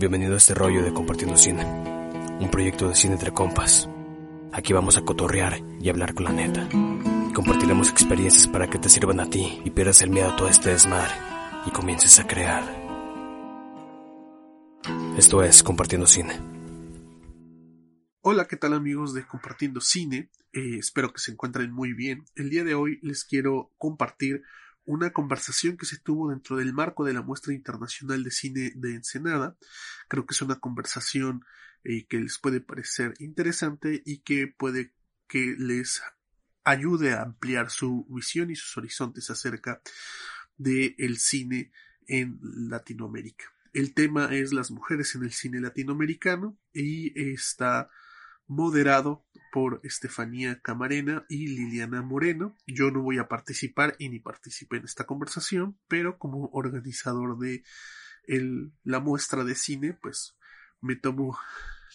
Bienvenido a este rollo de Compartiendo Cine, un proyecto de cine entre compas. Aquí vamos a cotorrear y hablar con la neta. Compartiremos experiencias para que te sirvan a ti y pierdas el miedo a todo este desmadre y comiences a crear. Esto es Compartiendo Cine. Hola, ¿qué tal amigos de Compartiendo Cine? Eh, espero que se encuentren muy bien. El día de hoy les quiero compartir una conversación que se tuvo dentro del marco de la muestra internacional de cine de Ensenada. Creo que es una conversación eh, que les puede parecer interesante y que puede que les ayude a ampliar su visión y sus horizontes acerca del el cine en Latinoamérica. El tema es las mujeres en el cine latinoamericano y está moderado por Estefanía Camarena y Liliana Moreno. Yo no voy a participar y ni participé en esta conversación, pero como organizador de la muestra de cine, pues me tomo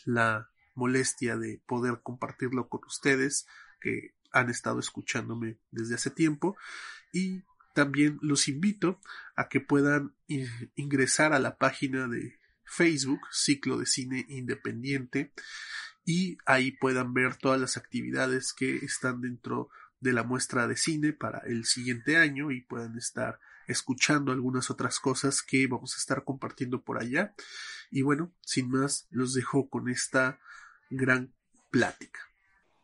la molestia de poder compartirlo con ustedes que han estado escuchándome desde hace tiempo y también los invito a que puedan ingresar a la página de Facebook, Ciclo de Cine Independiente, y ahí puedan ver todas las actividades que están dentro de la muestra de cine para el siguiente año y puedan estar escuchando algunas otras cosas que vamos a estar compartiendo por allá. Y bueno, sin más, los dejo con esta gran plática.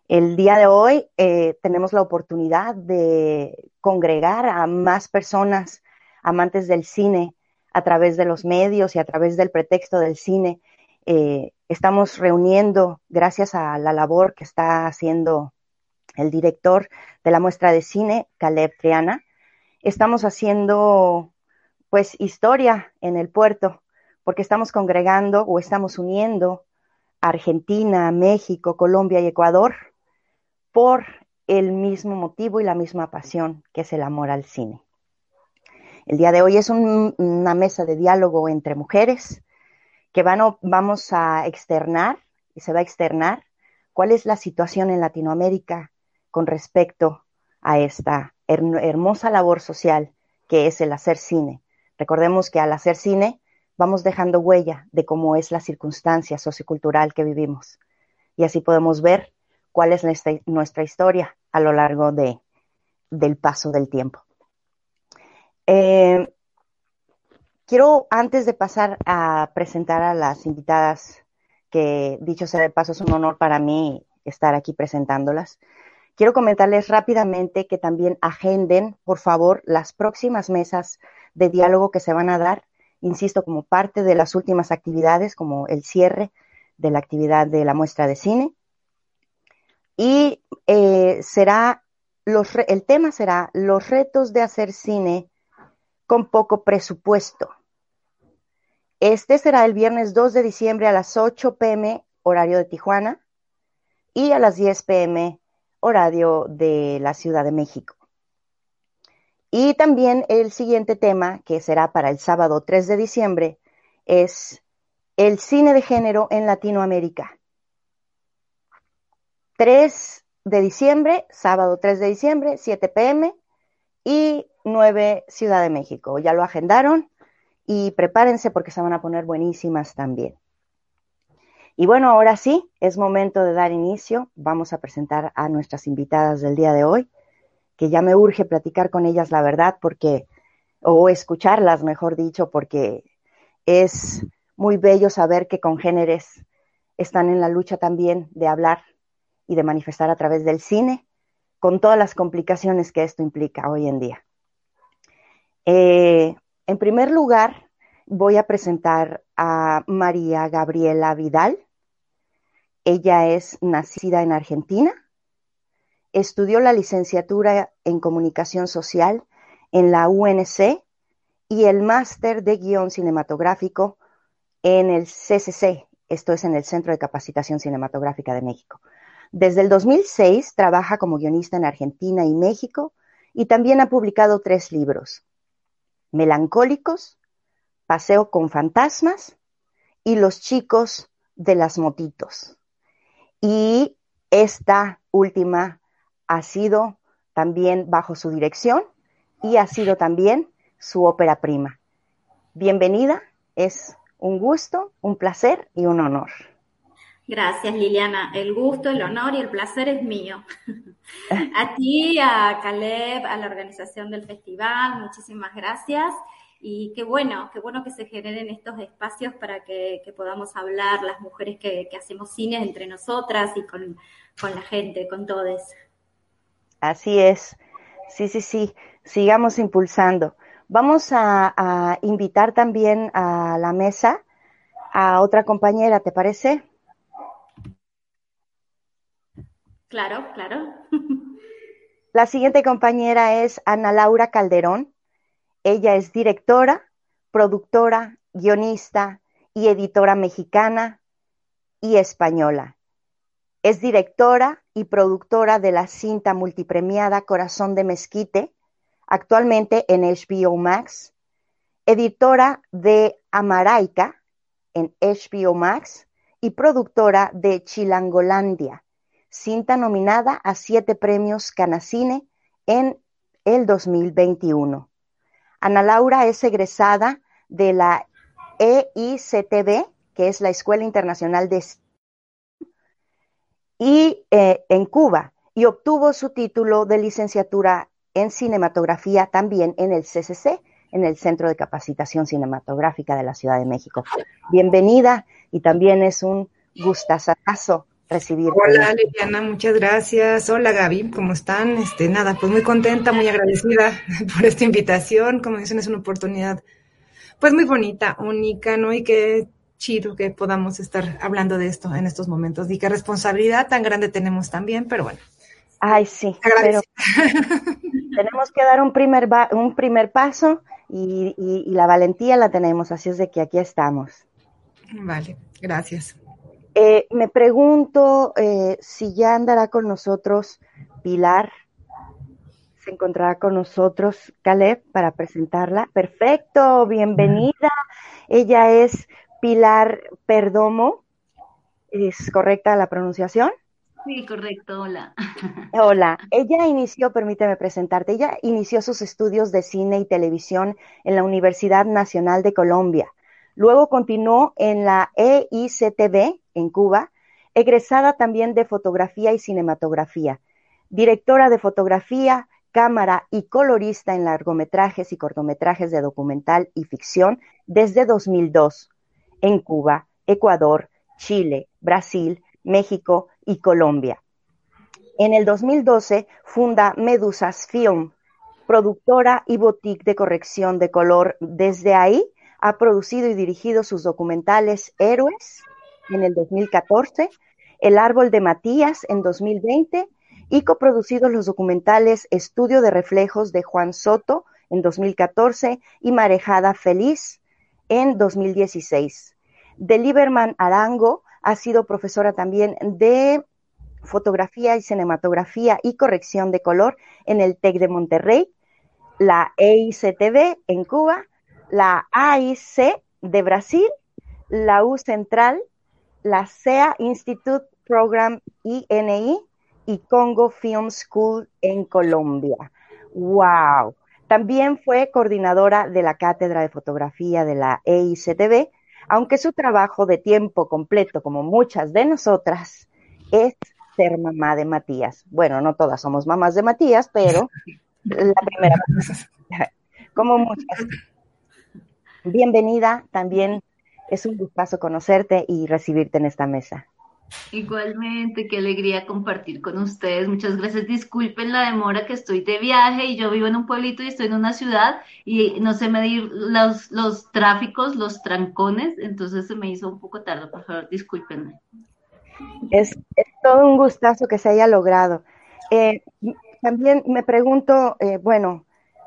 El día de hoy eh, tenemos la oportunidad de congregar a más personas amantes del cine a través de los medios y a través del pretexto del cine. Eh, estamos reuniendo, gracias a la labor que está haciendo el director de la muestra de cine, Caleb Triana, estamos haciendo pues historia en el puerto, porque estamos congregando o estamos uniendo Argentina, México, Colombia y Ecuador por el mismo motivo y la misma pasión que es el amor al cine. El día de hoy es una mesa de diálogo entre mujeres que van, vamos a externar y se va a externar cuál es la situación en Latinoamérica con respecto a esta hermosa labor social que es el hacer cine. Recordemos que al hacer cine vamos dejando huella de cómo es la circunstancia sociocultural que vivimos. Y así podemos ver cuál es nuestra, historia a lo largo de, del paso del tiempo. Eh, quiero, antes de pasar a presentar a las invitadas, que dicho sea de paso es un honor para mí estar aquí presentándolas, quiero comentarles rápidamente que también agenden, por favor, las próximas mesas de diálogo que se van a dar, insisto, como parte de las últimas actividades, como el cierre de la actividad de la muestra de cine y eh, será el tema será los retos de hacer cine con poco presupuesto. Este será el viernes 2 de diciembre a las 8 pm horario de Tijuana y a las 10 pm horario de la Ciudad de México. Y también el siguiente tema, que será para el sábado 3 de diciembre, es el cine de género en Latinoamérica. 3 de diciembre, sábado 3 de diciembre, 7 pm y 9 Ciudad de México. Ya lo agendaron y prepárense porque se van a poner buenísimas también. Y bueno, ahora sí, es momento de dar inicio. Vamos a presentar a nuestras invitadas del día de hoy, que ya me urge platicar con ellas la verdad porque, o escucharlas, mejor dicho, porque es muy bello saber que congéneres están en la lucha también de hablar y de manifestar a través del cine, con todas las complicaciones que esto implica hoy en día. Eh, en primer lugar, voy a presentar a María Gabriela Vidal. Ella es nacida en Argentina, estudió la licenciatura en comunicación social en la UNC y el máster de guion cinematográfico en el CCC, esto es en el Centro de Capacitación Cinematográfica de México. Desde el 2006 trabaja como guionista en Argentina y México y también ha publicado tres libros, Melancólicos, Paseo con Fantasmas y Los chicos de las motitos. Y esta última ha sido también bajo su dirección y ha sido también su ópera prima. Bienvenida, es un gusto, un placer y un honor. Gracias, Liliana. El gusto, el honor y el placer es mío. a ti, a Caleb, a la organización del festival, muchísimas gracias. Y qué bueno, qué bueno que se generen estos espacios para que, podamos hablar las mujeres que, hacemos cine entre nosotras y con, la gente, con todos. Así es. Sí, sí, sí. Sigamos impulsando. Vamos a invitar también a la mesa a otra compañera, ¿te parece? Claro, claro. La siguiente compañera es Ana Laura Calderón. Ella es directora, productora, guionista y editora mexicana y española. Es directora y productora de la cinta multipremiada Corazón de Mezquite, actualmente en HBO Max, editora de Amaraica en HBO Max y productora de Chilangolandia cinta nominada a siete premios Canacine en el 2021. Ana Laura es egresada de la EICTB, que es la Escuela Internacional de y eh, en Cuba, y obtuvo su título de licenciatura en cinematografía también en el CCC, en el Centro de Capacitación Cinematográfica de la Ciudad de México. Bienvenida y también es un gustazo Hola Liliana, muchas gracias. Hola Gaby, ¿cómo están? Este, nada, pues muy contenta, muy agradecida por esta invitación. Como dicen, es una oportunidad pues muy bonita, única, ¿no? Y qué chido que podamos estar hablando de esto en estos momentos. Y qué responsabilidad tan grande tenemos también, pero bueno. Ay, sí, pero tenemos que dar un primer, un primer paso y, y la valentía la tenemos, así es de que aquí estamos. Vale, gracias. Eh, me pregunto eh, si ya andará con nosotros Pilar. Se encontrará con nosotros Caleb para presentarla. Perfecto, bienvenida. Ella es Pilar Perdomo. ¿Es correcta la pronunciación? Sí, correcto, hola. Hola, ella inició, permíteme presentarte, ella inició sus estudios de cine y televisión en la Universidad Nacional de Colombia. Luego continuó en la EICTB en Cuba, egresada también de fotografía y cinematografía, directora de fotografía, cámara y colorista en largometrajes y cortometrajes de documental y ficción desde 2002 en Cuba, Ecuador, Chile, Brasil, México y Colombia. En el 2012 funda Medusas Film, productora y boutique de corrección de color. Desde ahí ha producido y dirigido sus documentales Héroes en el 2014, El Árbol de Matías en 2020 y coproducido los documentales Estudio de Reflejos de Juan Soto en 2014 y Marejada Feliz en 2016. De Lieberman Arango ha sido profesora también de fotografía y cinematografía y corrección de color en el TEC de Monterrey, la EICTV en Cuba la AIC de Brasil, la U Central, la SEA Institute Program INI y Congo Film School en Colombia. ¡Wow! También fue coordinadora de la Cátedra de Fotografía de la EICTV, aunque su trabajo de tiempo completo, como muchas de nosotras, es ser mamá de Matías. Bueno, no todas somos mamás de Matías, pero la primera, como muchas. Bienvenida, también es un gustazo conocerte y recibirte en esta mesa. Igualmente, qué alegría compartir con ustedes. Muchas gracias. Disculpen la demora que estoy de viaje y yo vivo en un pueblito y estoy en una ciudad y no sé medir los, los tráficos, los trancones, entonces se me hizo un poco tarde. Por favor, discúlpenme. Es, todo un gustazo que se haya logrado. Eh, también me pregunto, eh, bueno,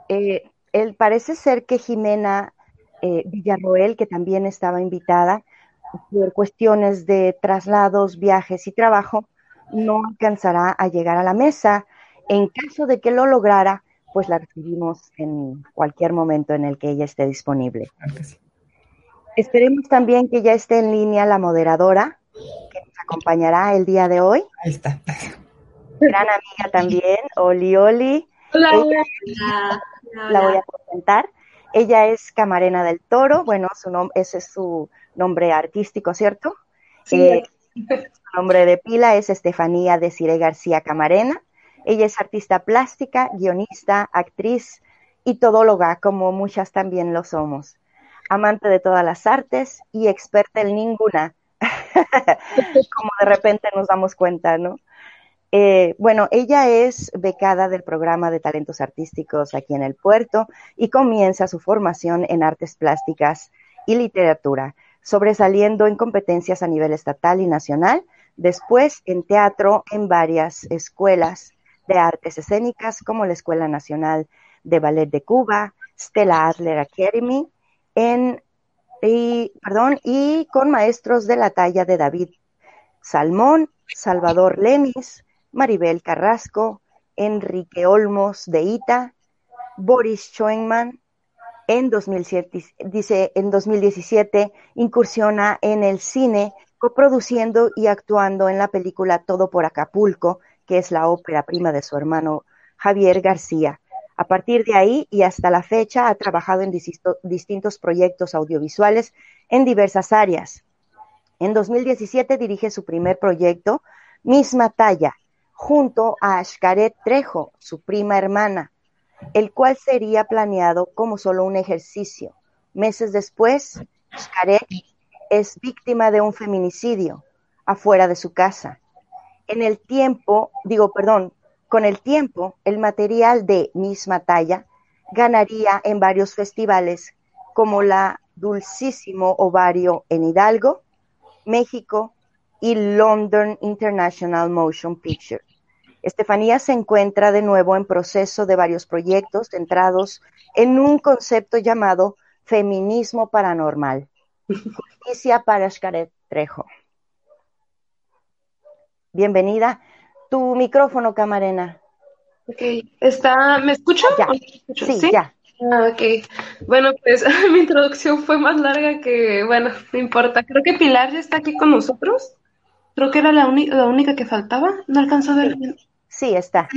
eh, parece ser que Jimena eh, Villarroel, que también estaba invitada, por cuestiones de traslados, viajes y trabajo, no alcanzará a llegar a la mesa. En caso de que lo lograra, pues la recibimos en cualquier momento en el que ella esté disponible. Esperemos también que ya esté en línea la moderadora, que nos acompañará el día de hoy. Ahí está. Gran amiga también, Oli Oli. Hola, hola. La voy a presentar. Ella es Camarena del Toro, bueno, su ese es su, nombre artístico, ¿cierto? Eh, su nombre de pila es Estefanía Desiree García Camarena. Ella es artista plástica, guionista, actriz y todóloga, como muchas también lo somos. Amante de todas las artes y experta en ninguna, como de repente nos damos cuenta, ¿no? Eh, bueno, ella es becada del programa de talentos artísticos aquí en el puerto y comienza su formación en artes plásticas y literatura, sobresaliendo en competencias a nivel estatal y nacional, después en teatro en varias escuelas de artes escénicas como la Escuela Nacional de Ballet de Cuba, Stella Adler Academy, en, y, perdón, y con maestros de la talla de David Salmón, Salvador Lemis, Maribel Carrasco, Enrique Olmos de Ita, Boris Schoenman. En 2007, dice, en 2017 incursiona en el cine coproduciendo y actuando en la película Todo por Acapulco, que es la ópera prima de su hermano Javier García. A partir de ahí y hasta la fecha ha trabajado en distintos proyectos audiovisuales en diversas áreas. En 2017 dirige su primer proyecto, Misma Talla, junto a Ashkaret Trejo, su prima hermana, el cual sería planeado como solo un ejercicio. Meses después, Ashkaret es víctima de un feminicidio afuera de su casa. En el tiempo, digo, perdón, con el tiempo, el material de misma talla ganaría en varios festivales como la Dulcísimo Ovario en Hidalgo, México y London International Motion Picture. Estefanía se encuentra de nuevo en proceso de varios proyectos centrados en un concepto llamado feminismo paranormal. Justicia para Xcaret Trejo. Bienvenida. Tu micrófono, Camarena. Ok, está, ¿me escuchan? Ya. Sí, ya. Ah, ok. Bueno, pues mi introducción fue más larga que, bueno, no importa. Creo que Pilar ya está aquí con nosotros. Creo que era la, la única que faltaba. No alcanzó a ver bien. Sí, está.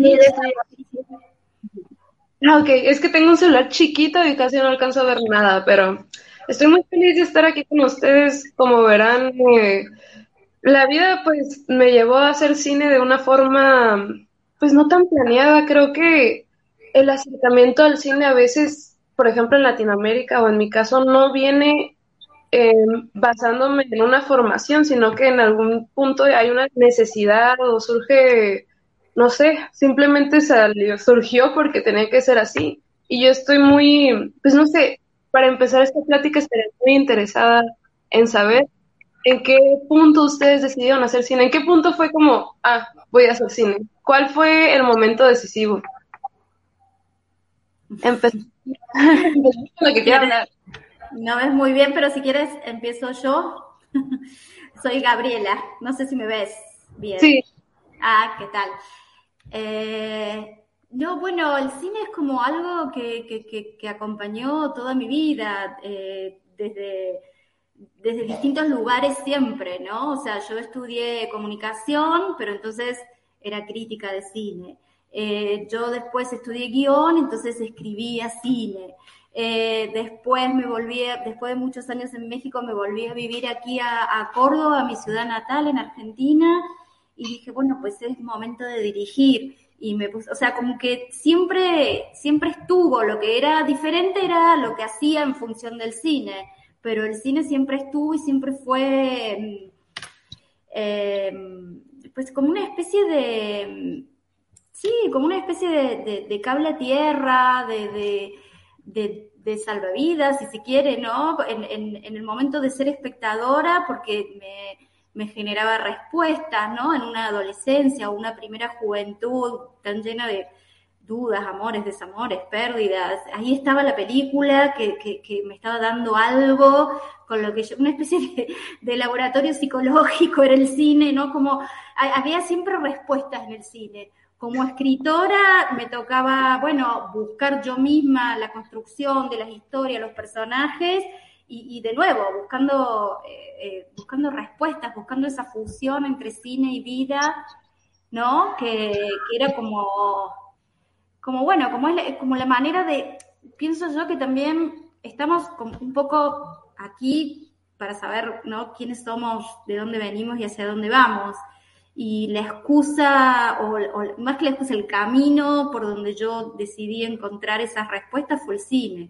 Ah, ok, es que tengo un celular chiquito y casi no alcanzo a ver nada, pero estoy muy feliz de estar aquí con ustedes. Como verán, eh, la vida pues me llevó a hacer cine de una forma pues no tan planeada. Creo que el acercamiento al cine a veces, por ejemplo en Latinoamérica o en mi caso, no viene eh, basándome en una formación, sino que en algún punto hay una necesidad o surge no sé, simplemente salió, surgió porque tenía que ser así. Y yo estoy muy, pues no sé, para empezar esta plática estaría muy interesada en saber en qué punto ustedes decidieron hacer cine, en qué punto fue como, ah, voy a hacer cine. ¿Cuál fue el momento decisivo? Empezó. No ves muy bien, pero si quieres empiezo yo. Soy Gabriela, no sé si me ves bien. Sí. Ah, ¿qué tal? Eh, no, bueno, el cine es como algo que, que, acompañó toda mi vida, eh, desde, desde distintos lugares siempre, ¿no? O sea, yo estudié comunicación, pero entonces era crítica de cine. Eh, yo después estudié guion, entonces escribía cine. Después me volví, después de muchos años en México, me volví a vivir aquí a, a Córdoba, mi ciudad natal, en Argentina, y dije, bueno, pues es momento de dirigir. Y me puse, o sea, como que siempre, siempre estuvo, lo que era diferente era lo que hacía en función del cine, pero el cine siempre estuvo y siempre fue, eh, pues como una especie de, sí, como una especie de, cable a tierra, de, salvavidas, si se quiere, ¿no? En, en el momento de ser espectadora, porque me me generaba respuestas, ¿no? En una adolescencia o una primera juventud tan llena de dudas, amores, desamores, pérdidas. Ahí estaba la película que, que, me estaba dando algo con lo que yo, una especie de, laboratorio psicológico era el cine, ¿no? Como había siempre respuestas en el cine. Como escritora me tocaba, bueno, buscar yo misma la construcción de las historias, los personajes y, de nuevo, buscando, eh, eh, buscando respuestas, buscando esa fusión entre cine y vida, ¿no? Que, era como, como bueno, como, es como la manera de, pienso yo que también estamos un poco aquí para saber ¿no? quiénes somos, de dónde venimos y hacia dónde vamos. Y la excusa, o, más que la excusa, el camino por donde yo decidí encontrar esas respuestas fue el cine,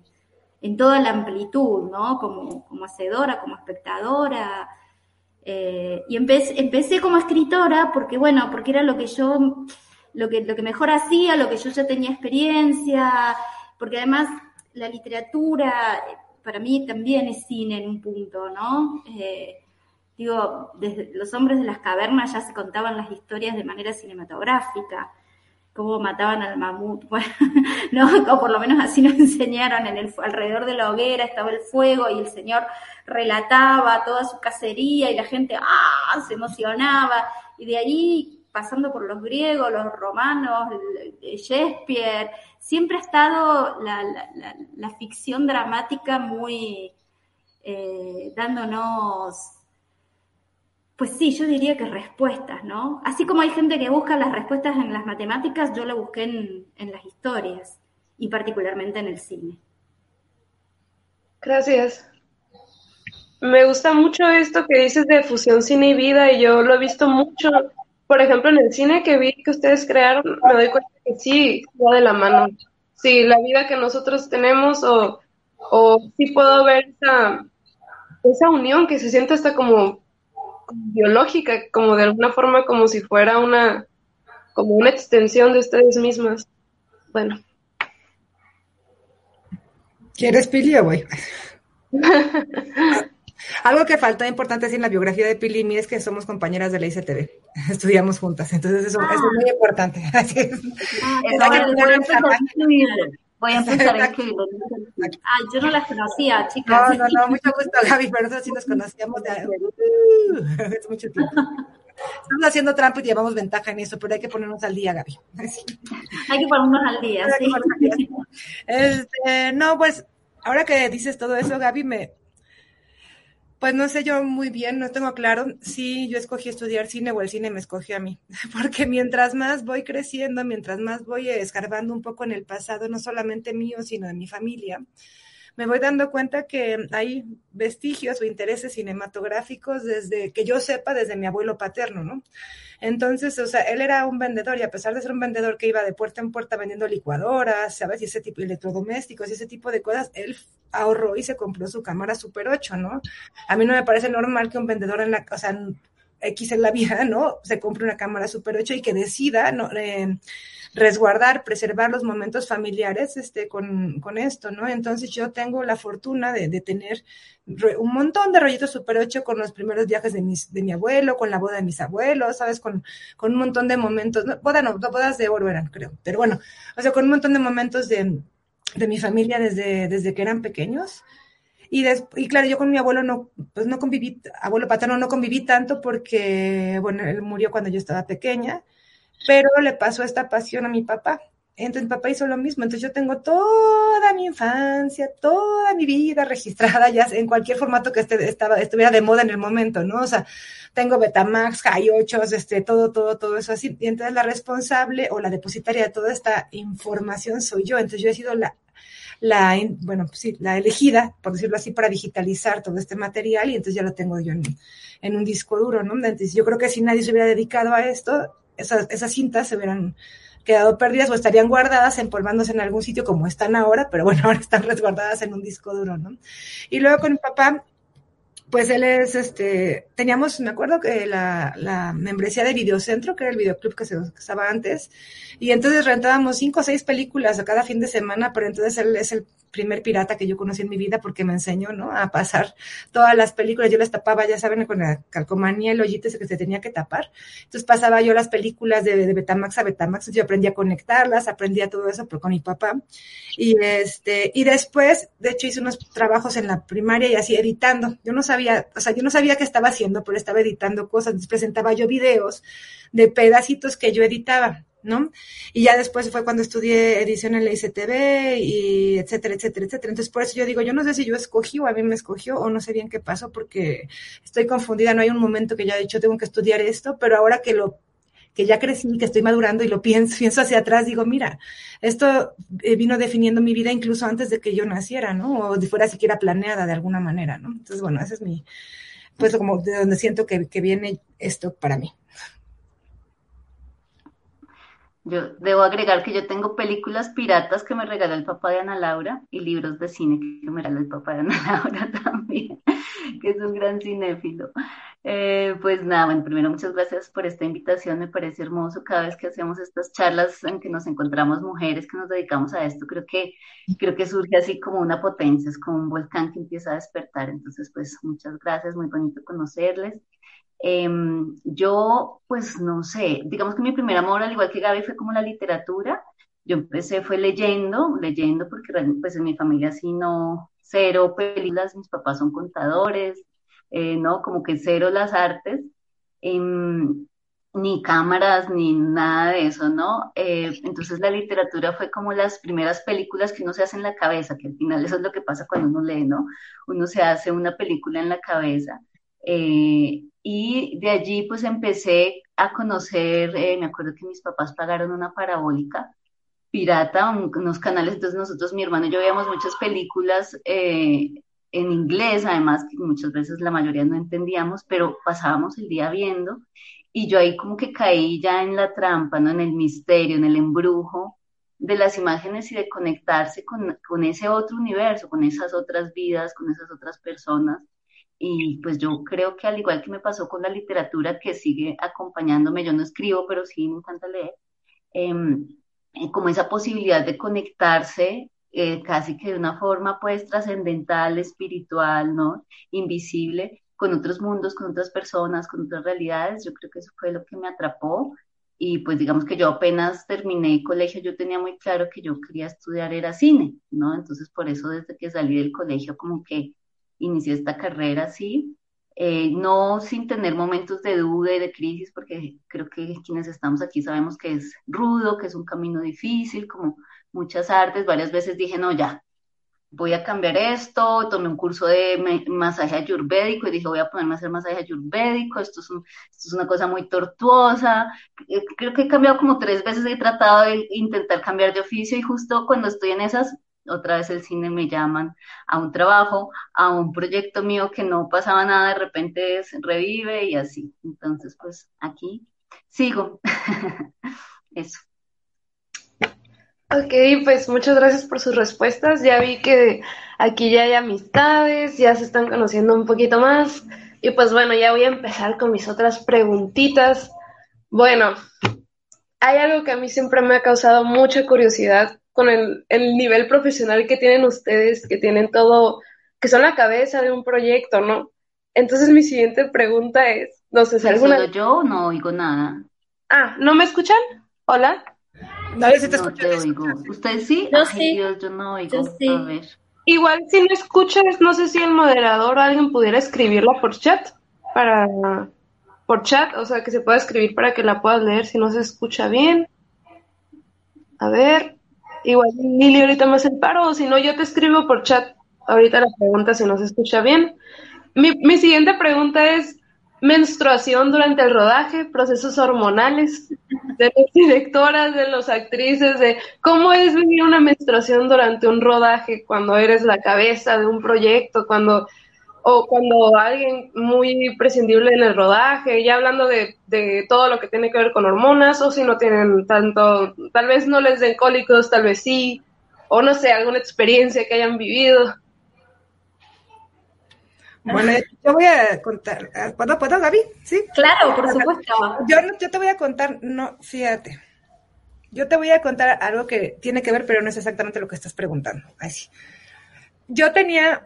en toda la amplitud, ¿no? Como, como hacedora, como espectadora. Eh, y empecé, empecé como escritora porque, bueno, porque era lo que yo, lo que, lo que mejor hacía, lo que yo ya tenía experiencia, porque además la literatura para mí también es cine en un punto, ¿no? Eh, digo, desde los hombres de las cavernas ya se contaban las historias de manera cinematográfica, cómo mataban al mamut, bueno, ¿no? o por lo menos así nos enseñaron, en el, alrededor de la hoguera estaba el fuego y el señor relataba toda su cacería y la gente ¡ah! se emocionaba, y de ahí pasando por los griegos, los romanos, Shakespeare, siempre ha estado la, ficción dramática muy eh, dándonos, pues sí, yo diría que respuestas, ¿no? Así como hay gente que busca las respuestas en las matemáticas, yo lo busqué en, en las historias y particularmente en el cine. Gracias. Me gusta mucho esto que dices de fusión cine y vida y yo lo he visto mucho por ejemplo, en el cine que vi que ustedes crearon, me doy cuenta que sí, va de la mano. Sí, la vida que nosotros tenemos o, o sí puedo ver esa, esa unión que se siente hasta como biológica, como de alguna forma como si fuera una, como una extensión de ustedes mismas. Bueno. ¿Quieres Pili o voy? Algo que faltó importante decir en la biografía de Pili y mí es que somos compañeras de la ICTV. Estudiamos juntas, entonces eso, es muy importante. voy a empezar a escribirlo. Ah, yo no las conocía, chicas. No, no, no, mucho gusto, Gaby, pero nosotros sí nos conocíamos de hace mucho tiempo. Estamos haciendo trampa y llevamos ventaja en eso, pero hay que ponernos al día, Gaby. Hay que ponernos al día, sí. Este, no, pues, ahora que dices todo eso, Gaby, me, pues no sé yo muy bien, no tengo claro si yo escogí estudiar cine o el cine me escogió a mí, porque mientras más voy creciendo, mientras más voy escarbando un poco en el pasado, no solamente mío, sino de mi familia, me voy dando cuenta que hay vestigios o intereses cinematográficos desde que yo sepa, desde mi abuelo paterno, ¿no? Entonces, o sea, él era un vendedor y a pesar de ser un vendedor que iba de puerta en puerta vendiendo licuadoras, ¿sabes? Y ese tipo de electrodomésticos y ese tipo de cosas, él ahorró y se compró su cámara Super 8, ¿no? A mí no me parece normal que un vendedor en la, o sea, X en la vida, ¿no? Se compre una cámara Super 8 y que decida, ¿no? Eh, resguardar, preservar los momentos familiares este, con, con esto, ¿no? Entonces yo tengo la fortuna de, de tener un montón de rollitos Super 8 con los primeros viajes de, mis, de mi abuelo, con la boda de mis abuelos, ¿sabes? Con, con un montón de momentos, no, boda no, bodas de oro eran, creo, pero bueno, o sea, con un montón de momentos de, de mi familia desde, desde que eran pequeños. Y, y claro, yo con mi abuelo no, pues no conviví, abuelo paterno no conviví tanto porque, bueno, él murió cuando yo estaba pequeña pero le pasó esta pasión a mi papá. Entonces mi papá hizo lo mismo. Entonces yo tengo toda mi infancia, toda mi vida registrada ya en cualquier formato que esté, estaba, estuviera de moda en el momento, ¿no? O sea, tengo Betamax, High 8, este, todo, todo, todo eso así. Y entonces la responsable o la depositaria de toda esta información soy yo. Entonces yo he sido la, la, bueno, pues sí, la elegida, por decirlo así, para digitalizar todo este material y entonces ya lo tengo yo en, en un disco duro, ¿no? Entonces yo creo que si nadie se hubiera dedicado a esto, esas, esas cintas se hubieran quedado perdidas o estarían guardadas empolvándose en algún sitio como están ahora, pero bueno, ahora están resguardadas en un disco duro, ¿no? Y luego con mi papá, pues él es, este, teníamos, me acuerdo que la, la membresía de Videocentro, que era el videoclub que se usaba antes, y entonces rentábamos cinco o seis películas a cada fin de semana, pero entonces él es el primer pirata que yo conocí en mi vida porque me enseñó, ¿no? A pasar todas las películas. Yo las tapaba, ya saben, con la calcomanía, el hoyito ese que se tenía que tapar. Entonces pasaba yo las películas de, de Betamax a Betamax. Yo aprendí a conectarlas, aprendía todo eso pero con mi papá. Y este, y después, de hecho, hice unos trabajos en la primaria y así editando. Yo no sabía, o sea, yo no sabía qué estaba haciendo, pero estaba editando cosas. Presentaba yo videos de pedacitos que yo editaba. ¿no? Y ya después fue cuando estudié edición en la ICTV y etcétera, etcétera, etcétera. Entonces, por eso yo digo, yo no sé si yo escogí o a mí me escogió o no sé bien qué pasó porque estoy confundida, no hay un momento que ya he dicho, tengo que estudiar esto, pero ahora que lo que ya crecí, que estoy madurando y lo pienso, pienso hacia atrás, digo, mira, esto eh, vino definiendo mi vida incluso antes de que yo naciera, ¿no? O fuera siquiera planeada de alguna manera, ¿no? Entonces, bueno, ese es mi, pues como de donde siento que, que viene esto para mí. Yo debo agregar que yo tengo películas piratas que me regaló el papá de Ana Laura y libros de cine que me regaló el papá de Ana Laura también, que es un gran cinéfilo. Eh, pues nada, bueno, primero muchas gracias por esta invitación, me parece hermoso cada vez que hacemos estas charlas en que nos encontramos mujeres que nos dedicamos a esto, creo que, creo que surge así como una potencia, es como un volcán que empieza a despertar, entonces pues muchas gracias, muy bonito conocerles. Em, yo, pues no sé, digamos que mi primer amor, al igual que Gaby, fue como la literatura. Yo empecé, fue leyendo, leyendo, porque pues en mi familia sí no, cero películas, mis papás son contadores, eh, ¿no? Como que cero las artes, em, ni cámaras, ni nada de eso, ¿no? Eh, entonces la literatura fue como las primeras películas que uno se hace en la cabeza, que al final eso es lo que pasa cuando uno lee, ¿no? Uno se hace una película en la cabeza. Eh, y de allí pues empecé a conocer, me acuerdo que mis papás pagaron una parabólica pirata, unos canales, entonces nosotros, mi hermano y yo veíamos muchas películas en inglés, además que muchas veces la mayoría no entendíamos, pero pasábamos el día viendo y yo ahí como que caí ya en la trampa, ¿no? En el misterio, en el embrujo de las imágenes y de conectarse con, con ese otro universo, con esas otras vidas, con esas otras personas y pues yo creo que al igual que me pasó con la literatura que sigue acompañándome, yo no escribo, pero sí me encanta leer, eh, como esa posibilidad de conectarse eh, casi que de una forma pues trascendental, espiritual, ¿no? Invisible, con otros mundos, con otras personas, con otras realidades, yo creo que eso fue lo que me atrapó. Y pues digamos que yo apenas terminé el colegio, yo tenía muy claro que yo quería estudiar era cine, ¿no? Entonces por eso desde que salí del colegio como que inicié esta carrera así, eh, no sin tener momentos de duda y de crisis, porque creo que quienes estamos aquí sabemos que es rudo, que es un camino difícil, como muchas artes, varias veces dije, no, ya, voy a cambiar esto, tomé un curso de masaje ayurvédico y dije, voy a ponerme a hacer masaje ayurvédico, esto es, esto es una cosa muy tortuosa, eh, creo que he cambiado como tres veces, he tratado de intentar cambiar de oficio y justo cuando estoy en esas otra vez el cine me llaman a un trabajo, a un proyecto mío que no pasaba nada, de repente se revive y así. Entonces, pues aquí sigo. Eso. Ok, pues muchas gracias por sus respuestas. Ya vi que aquí ya hay amistades, ya se están conociendo un poquito más. Y pues bueno, ya voy a empezar con mis otras preguntitas. Bueno, hay algo que a mí siempre me ha causado mucha curiosidad con el, nivel profesional que tienen ustedes, que tienen todo, que son la cabeza de un proyecto, ¿no? Entonces mi siguiente pregunta es, no sé si alguna... yo no oigo nada. Ah, ¿no me escuchan? Hola. No, te no te oigo. ¿Usted sí? Yo sí. Dios, yo no oigo. sí. A ver. Igual si no escuchas, no sé si el moderador o alguien pudiera escribirla por chat, para por chat, o sea que se pueda escribir para que la puedas leer si no se escucha bien. A ver. Igual Lili ahorita me hace el paro, o si no, yo te escribo por chat ahorita la pregunta si no se escucha bien. Mi, mi siguiente pregunta es, menstruación durante el rodaje, procesos hormonales de las directoras, de las actrices, de cómo es vivir una menstruación durante un rodaje cuando eres la cabeza de un proyecto, cuando o cuando alguien muy prescindible en el rodaje, ya hablando de, de, todo lo que tiene que ver con hormonas, o si no tienen tanto, tal vez no les den cólicos, tal vez sí, o no sé, alguna experiencia que hayan vivido. Bueno, yo voy a contar, ¿puedo, puedo Gaby? ¿Sí? Claro, por supuesto. Yo, yo te voy a contar, no, fíjate, yo te voy a contar algo que tiene que ver, pero no es exactamente lo que estás preguntando. Ay, sí yo tenía,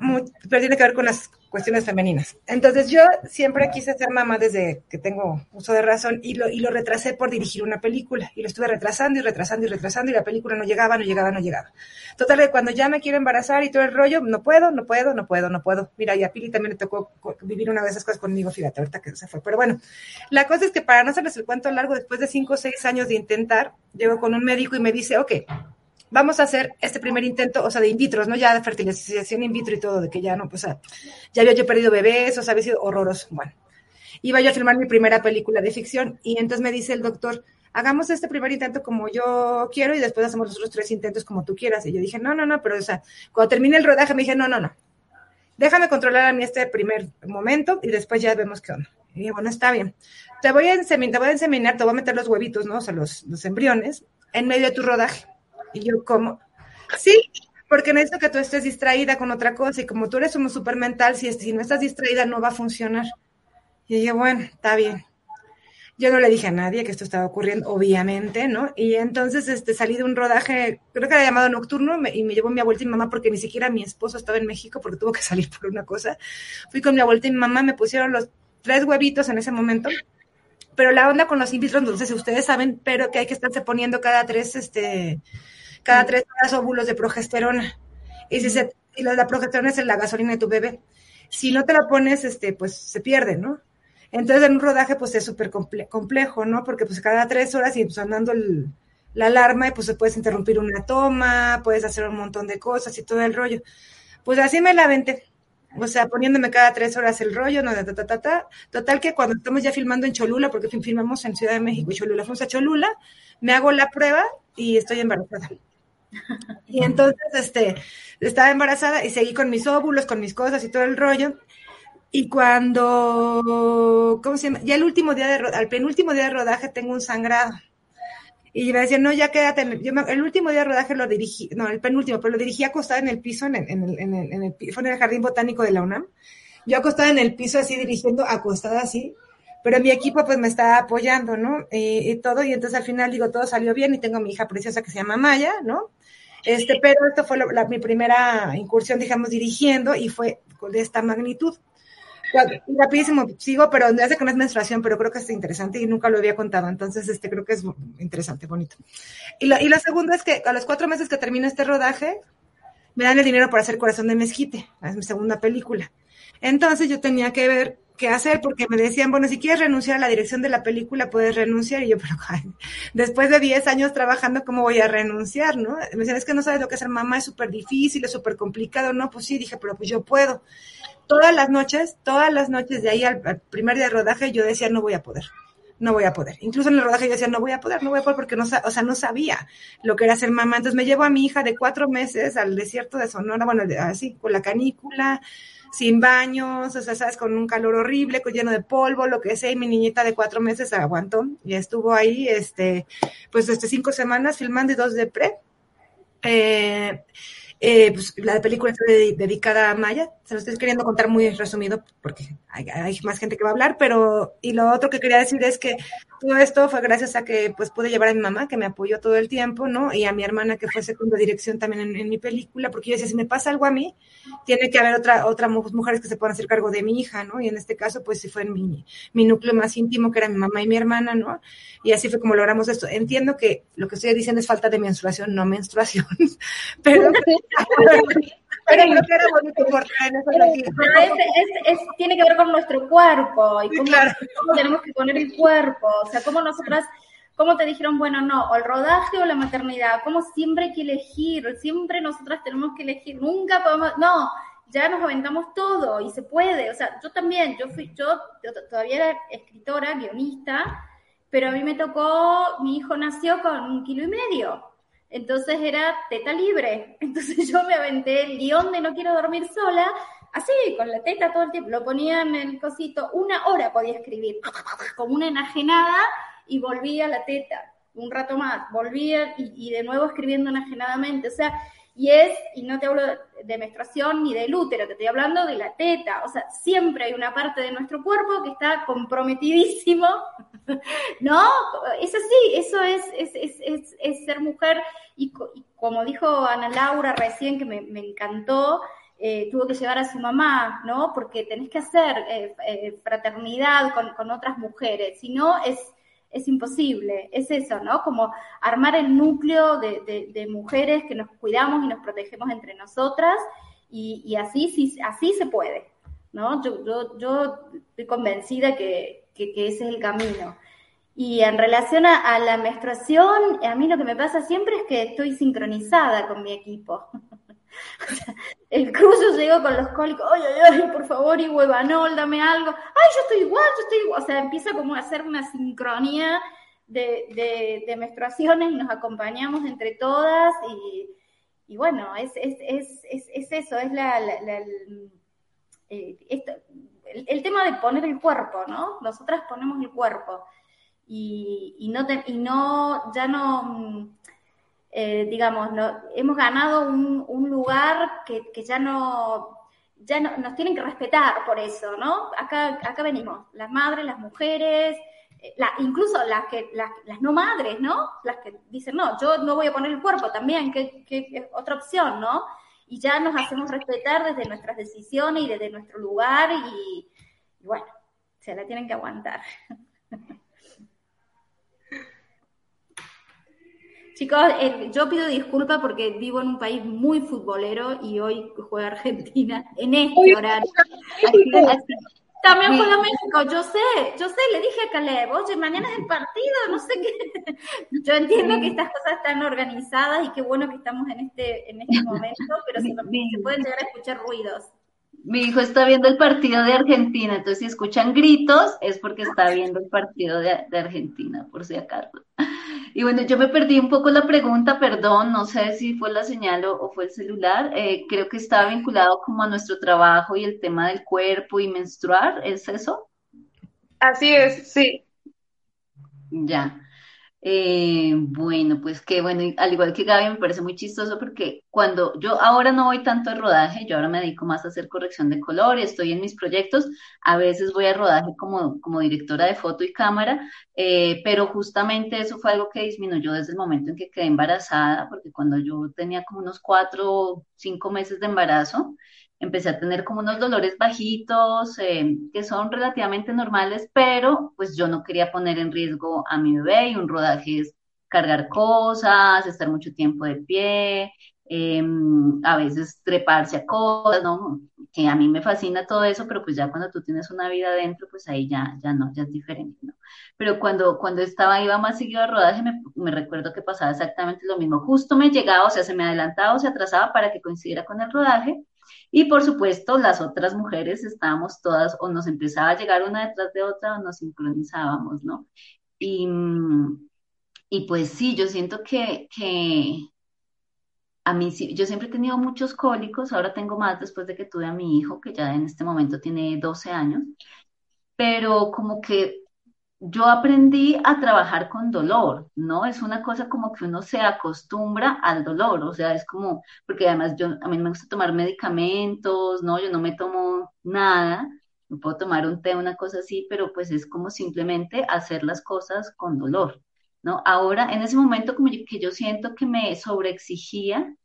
pero tiene que ver con las cuestiones femeninas. Entonces yo siempre quise ser mamá desde que tengo uso de razón y lo, y lo retrasé por dirigir una película y lo estuve retrasando y retrasando y retrasando y la película no llegaba, no llegaba, no llegaba. Total, que cuando ya me quiero embarazar y todo el rollo, no puedo, no puedo, no puedo, no puedo. Mira, y a Pili también le tocó vivir una de esas cosas conmigo, fíjate, ahorita que se fue. Pero bueno, la cosa es que para no hacerles el cuento largo, después de cinco o seis años de intentar, llego con un médico y me dice, ok, vamos a hacer este primer intento, o sea, de in vitro, ¿no? Ya de fertilización in vitro y todo, de que ya no, pues, ya había yo perdido bebés, o sea, había sido horroroso. Bueno, iba yo a filmar mi primera película de ficción y entonces me dice el doctor, hagamos este primer intento como yo quiero y después hacemos los otros tres intentos como tú quieras. Y yo dije, no, no, no, pero o sea, cuando termine el rodaje me dije, no, no, no, déjame controlar a mí este primer momento y después ya vemos qué onda. Y dije, bueno, está bien. Te voy a inseminar, te voy a inseminar, te voy a meter los huevitos, ¿no? O sea, los, los embriones en medio de tu rodaje. Y yo, ¿cómo? Sí, porque necesito que tú estés distraída con otra cosa y como tú eres un súper mental, si, si no estás distraída no va a funcionar. Y dije, bueno, está bien. Yo no le dije a nadie que esto estaba ocurriendo, obviamente, ¿no? Y entonces este, salí de un rodaje, creo que era llamado nocturno, y me llevó mi abuelita y mi mamá porque ni siquiera mi esposo estaba en México porque tuvo que salir por una cosa. Fui con mi abuelita y mi mamá, me pusieron los tres huevitos en ese momento. Pero la onda con los in vitro, ustedes saben, pero que hay que estarse poniendo cada tres, este, cada tres horas óvulos de progesterona. Y si se, y la, progesterona es la gasolina de tu bebé. Si no te la pones, este, pues se pierde, ¿no? Entonces en un rodaje pues es súper complejo, ¿no? Porque pues cada tres horas y pues andando la alarma y pues se puedes interrumpir una toma, puedes hacer un montón de cosas y todo el rollo. Pues así me la aventé. O sea, poniéndome cada tres horas el rollo, no, ta, ta, ta, ta. Total que cuando estamos ya filmando en Cholula, porque filmamos en Ciudad de México y Cholula, fuimos a Cholula, me hago la prueba y estoy embarazada. Y entonces, este, estaba embarazada y seguí con mis óvulos, con mis cosas y todo el rollo. Y cuando, ¿cómo se llama? Ya el último día de, al penúltimo día de rodaje tengo un sangrado. Y me decían, no, ya quédate. el último día de rodaje lo dirigí, no, el penúltimo, pero lo dirigí acostada en el piso, en el, en el, en el, en el, fue en el jardín botánico de la UNAM. Yo acostada en el piso así dirigiendo, acostada así, pero mi equipo pues me está apoyando, ¿no? Y, todo, y entonces al final digo, todo salió bien y tengo mi hija preciosa que se llama Maya, ¿no? Este, pero esto fue mi primera incursión, digamos, dirigiendo y fue de esta magnitud. Rapidísimo, sigo, pero hace que no es menstruación, pero creo que es interesante y nunca lo había contado, entonces este creo que es interesante, bonito. Y lo, y lo segundo es que a los cuatro meses que termina este rodaje, me dan el dinero para hacer Corazón de Mezquite, es mi segunda película. Entonces yo tenía que ver qué hacer porque me decían, bueno, si quieres renunciar a la dirección de la película, puedes renunciar. Y yo, pero después de 10 años trabajando, ¿cómo voy a renunciar? ¿no? Me decían, es que no sabes lo que ser mamá, es súper difícil, es súper complicado. No, pues sí, dije, pero pues yo puedo. Todas las noches, todas las noches de ahí al, primer día de rodaje, yo decía, no voy a poder no voy a poder. Incluso en el rodaje yo decía, no voy a poder, no voy a poder porque no, o sea, no sabía lo que era ser mamá. Entonces me llevo a mi hija de cuatro meses al desierto de Sonora, bueno, así, con la canícula, sin baños, o sea, sabes, con un calor horrible, lleno de polvo, lo que sea, y mi niñita de cuatro meses aguantó y estuvo ahí, este, pues, este, cinco semanas filmando y dos de pre. Eh, eh, pues, la película está dedicada a Maya, se lo estoy queriendo contar muy resumido porque hay, más gente que va a hablar, pero y lo otro que quería decir es que todo esto fue gracias a que pues pude llevar a mi mamá que me apoyó todo el tiempo, ¿no? Y a mi hermana que fue segunda dirección también en, en mi película, porque yo decía, si me pasa algo a mí, tiene que haber otra, otra mujeres que se puedan hacer cargo de mi hija, ¿no? Y en este caso, pues sí fue en mi, mi núcleo más íntimo, que era mi mamá y mi hermana, ¿no? Y así fue como logramos esto. Entiendo que lo que estoy diciendo es falta de menstruación, no menstruación, pero pero creo que era bonito en eso. Pero es, es, tiene que ver con nuestro cuerpo y cómo, claro. cómo, tenemos que poner el cuerpo. O sea, cómo nosotras, cómo te dijeron, bueno, no, o el rodaje o la maternidad, cómo siempre hay que elegir, siempre nosotras tenemos que elegir, nunca podemos, no, ya nos aventamos todo y se puede. O sea, yo también, yo fui, yo, yo todavía era escritora, guionista, pero a mí me tocó, mi hijo nació con un kilo y medio. Entonces era teta libre. Entonces yo me aventé el guion de No quiero dormir sola, así, con la teta todo el tiempo. Lo ponía en el cosito, una hora podía escribir, como una enajenada, y volvía a la teta. Un rato más, volvía y, y de nuevo escribiendo enajenadamente. O sea, y es, y no te hablo de menstruación ni del útero, te estoy hablando de la teta. O sea, siempre hay una parte de nuestro cuerpo que está comprometidísimo, ¿no? Es así, eso es, es, es, es ser mujer. Y, como dijo Ana Laura recién, que me, me encantó, eh, tuvo que llevar a su mamá, ¿no? Porque tenés que hacer eh, eh, fraternidad con, con otras mujeres, si no es es imposible, es eso, ¿no? Como armar el núcleo de, mujeres que nos cuidamos y nos protegemos entre nosotras y, así, sí, así se puede, ¿no? Yo, estoy convencida que, ese es el camino. Y en relación a, la menstruación, a mí lo que me pasa siempre es que estoy sincronizada con mi equipo. incluso llego con los cólicos, ay, ay, ay, por favor, y huevanol, dame algo, ay, yo estoy igual, yo estoy igual, o sea, empieza como a hacer una sincronía de, de, menstruaciones y nos acompañamos entre todas y, bueno, es, es, es, es, eso, es la, el, eh, el, tema de poner el cuerpo, ¿no? Nosotras ponemos el cuerpo y, y no, y no ya no eh, digamos, no, hemos ganado un, un lugar que, que, ya no, ya no, nos tienen que respetar por eso, ¿no? Acá, acá venimos, las madres, las mujeres, eh, la, incluso las que, las, las, no madres, ¿no? Las que dicen, no, yo no voy a poner el cuerpo también, que, que, otra opción, ¿no? Y ya nos hacemos respetar desde nuestras decisiones y desde nuestro lugar y, y bueno, se la tienen que aguantar. Chicos, eh, yo pido disculpas porque vivo en un país muy futbolero y hoy juega Argentina en este horario. también juega México, yo sé, yo sé, le dije a Caleb, oye, mañana es el partido, no sé qué. Yo entiendo que estas cosas están organizadas y qué bueno que estamos en este, en este momento, pero se, se pueden llegar a escuchar ruidos. Mi hijo está viendo el partido de Argentina, entonces si escuchan gritos es porque está viendo el partido de, Argentina, por si acaso. Y bueno, yo me perdí un poco la pregunta, perdón, no sé si fue la señal o, fue el celular. Eh, creo que estaba vinculado como a nuestro trabajo y el tema del cuerpo y menstruar, ¿es eso? Así es, sí. Ya. Eh, bueno, pues que bueno, al igual que Gaby, me parece muy chistoso porque cuando yo ahora no voy tanto al rodaje, yo ahora me dedico más a hacer corrección de color estoy en mis proyectos, a veces voy al rodaje como, como directora de foto y cámara, eh, pero justamente eso fue algo que disminuyó desde el momento en que quedé embarazada, porque cuando yo tenía como unos cuatro o cinco meses de embarazo, empecé a tener como unos dolores bajitos eh, que son relativamente normales, pero pues yo no quería poner en riesgo a mi bebé y un rodaje es cargar cosas, estar mucho tiempo de pie, em, a veces treparse a cosas, ¿no? Que a mí me fascina todo eso, pero pues ya cuando tú tienes una vida adentro, pues ahí ya, ya no, ya es diferente, ¿no? Pero cuando, cuando estaba, iba más seguido a rodaje, me recuerdo que pasaba exactamente lo mismo. Justo me llegaba, o sea, se me adelantaba o se atrasaba para que coincidiera con el rodaje, y por supuesto, las otras mujeres estábamos todas o nos empezaba a llegar una detrás de otra o nos sincronizábamos, ¿no? Y, y pues sí, yo siento que, que a mí sí, yo siempre he tenido muchos cólicos, ahora tengo más después de que tuve a mi hijo, que ya en este momento tiene 12 años, pero como que yo aprendí a trabajar con dolor, ¿no? Es una cosa como que uno se acostumbra al dolor, o sea, es como, porque además yo, a mí me gusta tomar medicamentos, ¿no? Yo no me tomo nada, me puedo tomar un té, una cosa así, pero pues es como simplemente hacer las cosas con dolor, ¿no? Ahora, en ese momento como que yo siento que me sobreexigía,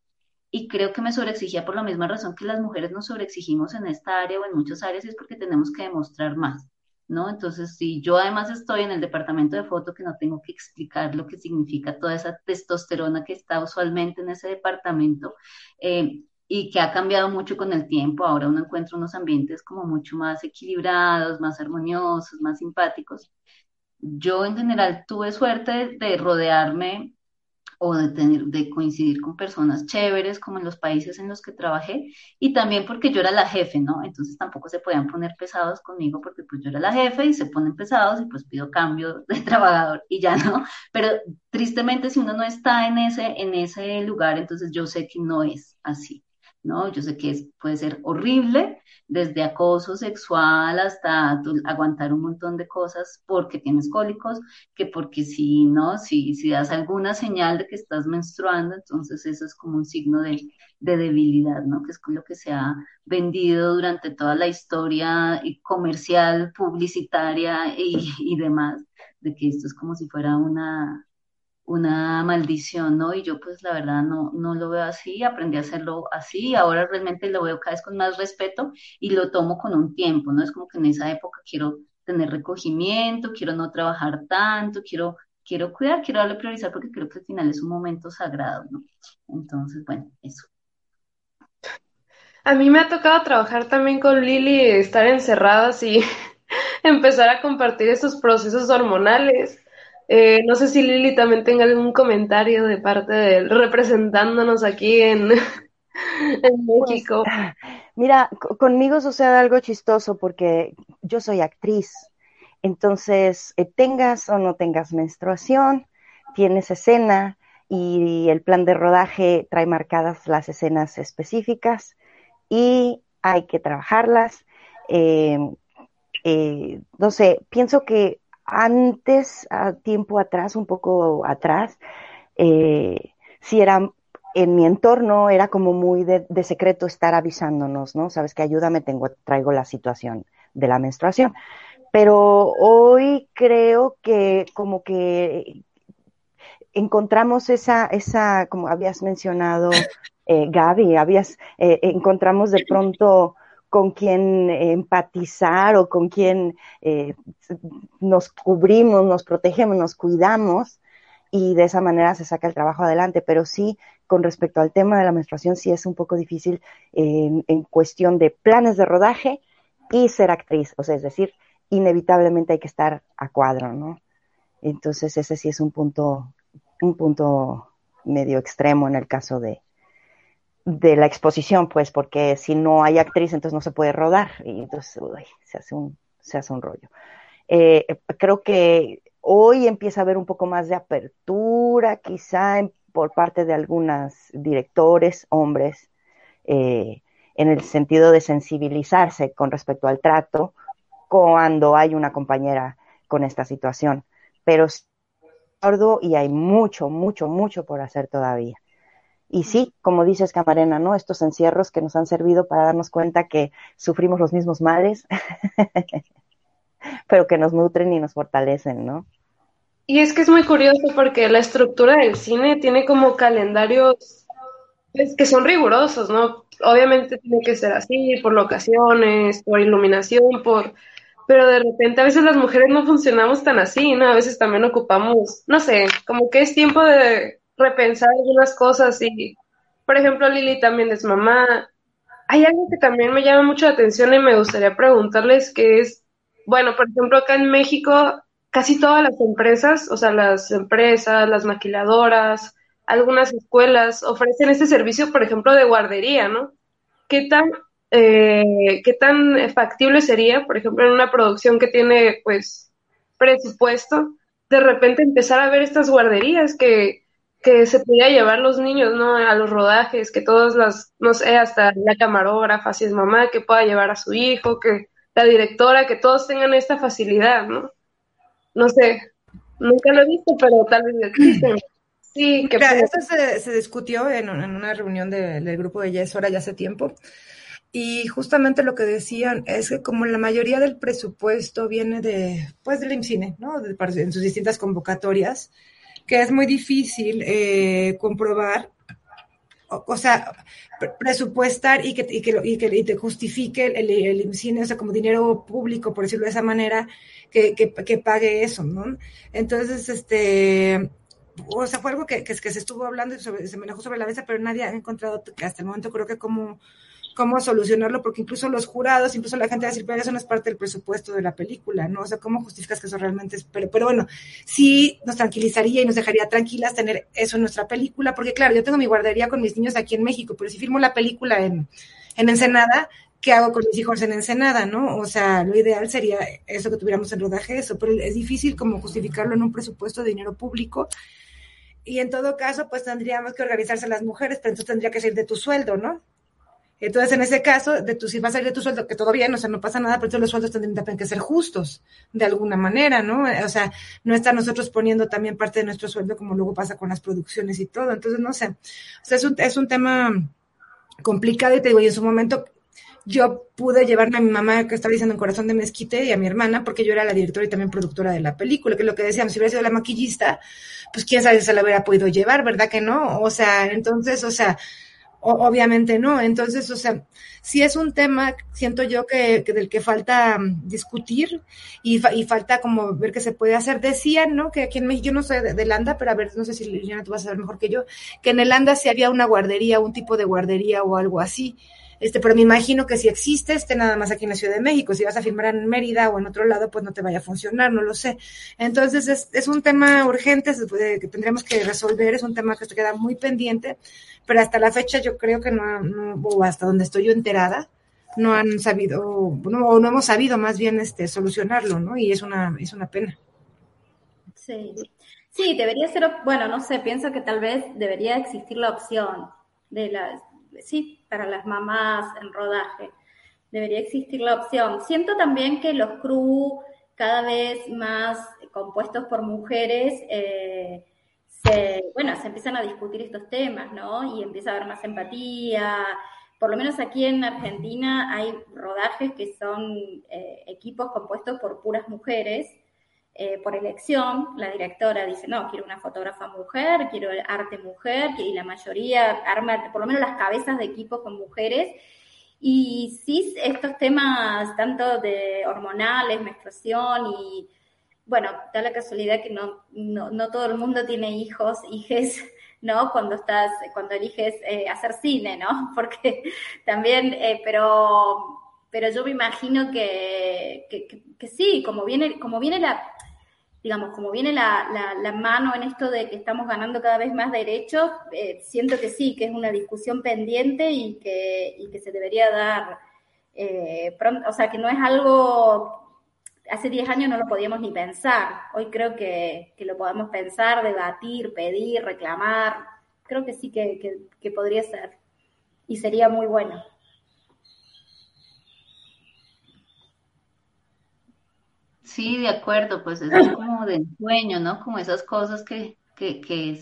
y creo que me sobreexigía por la misma razón que las mujeres nos sobreexigimos en esta área o en muchas áreas, es porque tenemos que demostrar más. ¿No? Entonces, si yo además estoy en el departamento de foto, que no tengo que explicar lo que significa toda esa testosterona que está usualmente en ese departamento, eh, y que ha cambiado mucho con el tiempo, ahora uno encuentra unos ambientes como mucho más equilibrados, más armoniosos, más simpáticos. Yo en general tuve suerte de rodearme o de, tener, de coincidir con personas chéveres como en los países en los que trabajé y también porque yo era la jefe, ¿no? Entonces tampoco se podían poner pesados conmigo porque pues yo era la jefe y se ponen pesados y pues pido cambio de trabajador y ya no, pero tristemente si uno no está en ese, en ese lugar, entonces yo sé que no es así. ¿No? Yo sé que es, puede ser horrible, desde acoso sexual hasta aguantar un montón de cosas porque tienes cólicos, que porque si, ¿no? Si, si das alguna señal de que estás menstruando, entonces eso es como un signo de, debilidad, ¿no? Que es lo que se ha vendido durante toda la historia comercial, publicitaria y demás, de que esto es como si fuera una, una maldición, ¿no? Y yo pues la verdad no, no lo veo así, aprendí a hacerlo así, ahora realmente lo veo cada vez con más respeto y lo tomo con un tiempo, ¿no? Es como que en esa época quiero tener recogimiento, quiero no trabajar tanto, quiero, quiero cuidar, quiero darle priorizar porque creo que al final es un momento sagrado, ¿no? Entonces, bueno, eso. A mí me ha tocado trabajar también con Lili, estar encerradas y empezar a compartir esos procesos hormonales eh, no sé si Lili también tenga algún comentario de parte de él representándonos aquí en, en pues, México. mira, conmigo sucede algo chistoso porque yo soy actriz. Entonces, eh, tengas o no tengas menstruación, tienes escena y el plan de rodaje trae marcadas las escenas específicas y hay que trabajarlas. Eh, eh, no sé, pienso que antes, a tiempo atrás, un poco atrás, eh, si era en mi entorno era como muy de, secreto estar avisándonos, ¿no? Sabes que ayúdame, tengo, traigo la situación de la menstruación. Pero hoy creo que como que encontramos esa, esa, como habías mencionado, eh, Gaby, habías, eh, encontramos de pronto con quien empatizar o con quien eh, nos cubrimos, nos protegemos, nos cuidamos y de esa manera se saca el trabajo adelante. Pero sí, con respecto al tema de la menstruación, sí es un poco difícil en cuestión de planes de rodaje y ser actriz, o sea, es decir, inevitablemente hay que estar a cuadro, ¿no? Entonces ese sí es un punto, un punto medio extremo en el caso de, de la exposición, pues, porque si no hay actriz, entonces no se puede rodar y entonces se, hace un, se hace un rollo. Eh, creo que hoy empieza a haber un poco más de apertura, quizá por parte de algunos directores, hombres, eh, en el sentido de sensibilizarse con respecto al trato cuando hay una compañera con esta situación. Pero y hay mucho, mucho, mucho por hacer todavía. Y sí, como dices, Camarena, ¿no? Estos encierros que nos han servido para darnos cuenta que sufrimos los mismos males, pero que nos nutren y nos fortalecen, ¿no? Y es que es muy curioso porque la estructura del cine tiene como calendarios pues, que son rigurosos, ¿no? Obviamente tiene que ser así, por locaciones, por iluminación, por... Pero de repente a veces las mujeres no funcionamos tan así, ¿no? A veces también ocupamos, no sé, como que es tiempo de repensar algunas cosas y, por ejemplo, Lili también es mamá. Hay algo que también me llama mucho la atención y me gustaría preguntarles que es, bueno, por ejemplo, acá en México casi todas las empresas, o sea, las empresas, las maquiladoras, algunas escuelas ofrecen este servicio, por ejemplo, de guardería, ¿no? ¿Qué tan, eh, qué tan factible sería, por ejemplo, en una producción que tiene, pues, presupuesto, de repente empezar a ver estas guarderías que que se pudiera llevar los niños, ¿no? A los rodajes, que todas las, no sé, hasta la camarógrafa, si es mamá, que pueda llevar a su hijo, que la directora, que todos tengan esta facilidad, ¿no? No sé, nunca lo he visto, pero tal vez existen. Sí, que claro, esto se, discutió en, una reunión del grupo de Yes ya hace tiempo. Y justamente lo que decían es que como la mayoría del presupuesto viene de, pues, del IMCINE, ¿no? en sus distintas convocatorias, que es muy difícil eh, comprobar, o, sea, presupuestar y que, y que, y que te justifique el, el, cine, o sea, como dinero público, por decirlo de esa manera, que, que, pague eso, ¿no? Entonces, este, o sea, fue algo que, que, se estuvo hablando y se manejó sobre la mesa, pero nadie ha encontrado que hasta el momento creo que como cómo solucionarlo, porque incluso los jurados, incluso la gente va a decir, pero eso no es parte del presupuesto de la película, ¿no? O sea, ¿cómo justificas que eso realmente es? Pero, pero bueno, sí nos tranquilizaría y nos dejaría tranquilas tener eso en nuestra película, porque claro, yo tengo mi guardería con mis niños aquí en México, pero si firmo la película en, en Ensenada, ¿qué hago con mis hijos en Ensenada, no? O sea, lo ideal sería eso que tuviéramos en rodaje, eso, pero es difícil como justificarlo en un presupuesto de dinero público. Y en todo caso, pues tendríamos que organizarse las mujeres, pero entonces tendría que ser de tu sueldo, ¿no? Entonces, en ese caso, de tu, si va a salir de tu sueldo, que todo bien, o sea, no pasa nada, pero los sueldos tendrían que ser justos, de alguna manera, ¿no? O sea, no estar nosotros poniendo también parte de nuestro sueldo como luego pasa con las producciones y todo. Entonces, no sé. O sea, es un, es un tema complicado y te digo, y en su momento yo pude llevarme a mi mamá que estaba diciendo en Corazón de Mezquite y a mi hermana, porque yo era la directora y también productora de la película, que lo que decíamos, si hubiera sido la maquillista, pues quién sabe si se la hubiera podido llevar, ¿verdad que no? O sea, entonces, o sea, obviamente no. Entonces, o sea, si es un tema, siento yo que, del que falta mm, discutir y, falta como ver qué se puede hacer. Decían, ¿no? Que aquí en México, yo no sé de, de Landa, pero a ver, no sé si Liliana tú vas a saber mejor que yo, que en el Landa sí había una guardería, un tipo de guardería o algo así. Este, pero me imagino que si existe, esté nada más aquí en la Ciudad de México. Si vas a filmar en Mérida o en otro lado, pues no te vaya a funcionar, no lo sé. Entonces es, es un tema urgente que tendremos que resolver, es un tema que se queda muy pendiente, pero hasta la fecha yo creo que no, no o hasta donde estoy yo enterada, no han sabido, no, o no hemos sabido más bien este, solucionarlo, ¿no? Y es una, es una pena. Sí. Sí, debería ser, bueno, no sé, pienso que tal vez debería existir la opción de las, sí, para las mamás en rodaje. Debería existir la opción. Siento también que los crew cada vez más compuestos por mujeres, eh, se, bueno, se empiezan a discutir estos temas, ¿no? Y empieza a haber más empatía. Por lo menos aquí en Argentina hay rodajes que son eh, equipos compuestos por puras mujeres eh, por elección, la directora dice, no, quiero una fotógrafa mujer, quiero arte mujer, y la mayoría arma, por lo menos las cabezas de equipo con mujeres. Y sí, estos temas tanto de hormonales, menstruación y, bueno, da la casualidad que no, no, todo el mundo tiene hijos, hijes, ¿no? Cuando estás, cuando eliges eh, hacer cine, ¿no? Porque también, eh, pero pero yo me imagino que, que, sí, como viene, como viene la, digamos, como viene la, la, mano en esto de que estamos ganando cada vez más derechos, eh, siento que sí, que es una discusión pendiente y que, y que se debería dar pronto, o sea, que no es algo, hace 10 años no lo podíamos ni pensar, hoy creo que, que lo podemos pensar, debatir, pedir, reclamar, creo que sí que, que, podría ser y sería muy bueno. Sí, de acuerdo, pues es como de sueño, ¿no? Como esas cosas que, que, que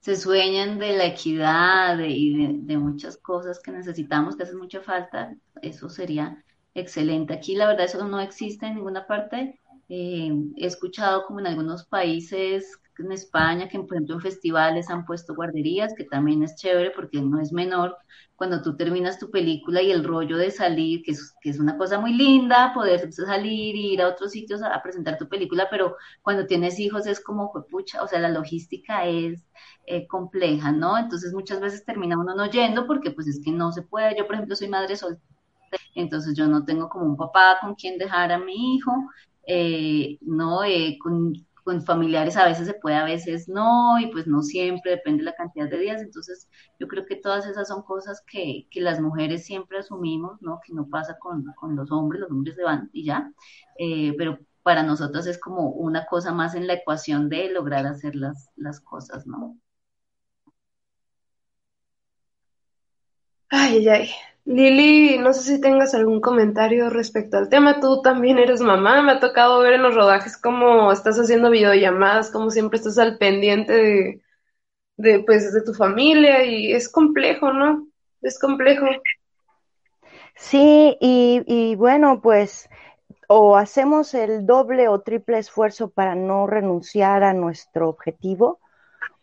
se, sueñan de la equidad y de, muchas cosas que necesitamos, que hacen mucha falta, eso sería excelente. Aquí la verdad eso no existe en ninguna parte. Eh, he escuchado como en algunos países en España, que por ejemplo en festivales han puesto guarderías, que también es chévere porque no es menor cuando tú terminas tu película y el rollo de salir, que es, que es una cosa muy linda, poder salir y ir a otros sitios a, presentar tu película, pero cuando tienes hijos es como, pucha, o sea, la logística es eh, compleja, ¿no? Entonces muchas veces termina uno no yendo porque pues es que no se puede. Yo, por ejemplo, soy madre soltera, entonces yo no tengo como un papá con quien dejar a mi hijo, eh, no, eh, con, familiares a veces se puede, a veces no, y pues no siempre, depende de la cantidad de días. Entonces, yo creo que todas esas son cosas que, que las mujeres siempre asumimos, ¿no? Que no pasa con, con los hombres, los hombres se van y ya. Eh, pero para nosotros es como una cosa más en la ecuación de lograr hacer las, las cosas, ¿no? Ay, ay, Lili, no sé si tengas algún comentario respecto al tema. Tú también eres mamá. Me ha tocado ver en los rodajes cómo estás haciendo videollamadas, cómo siempre estás al pendiente de, de, pues, de tu familia y es complejo, ¿no? Es complejo. Sí, y, y bueno, pues o hacemos el doble o triple esfuerzo para no renunciar a nuestro objetivo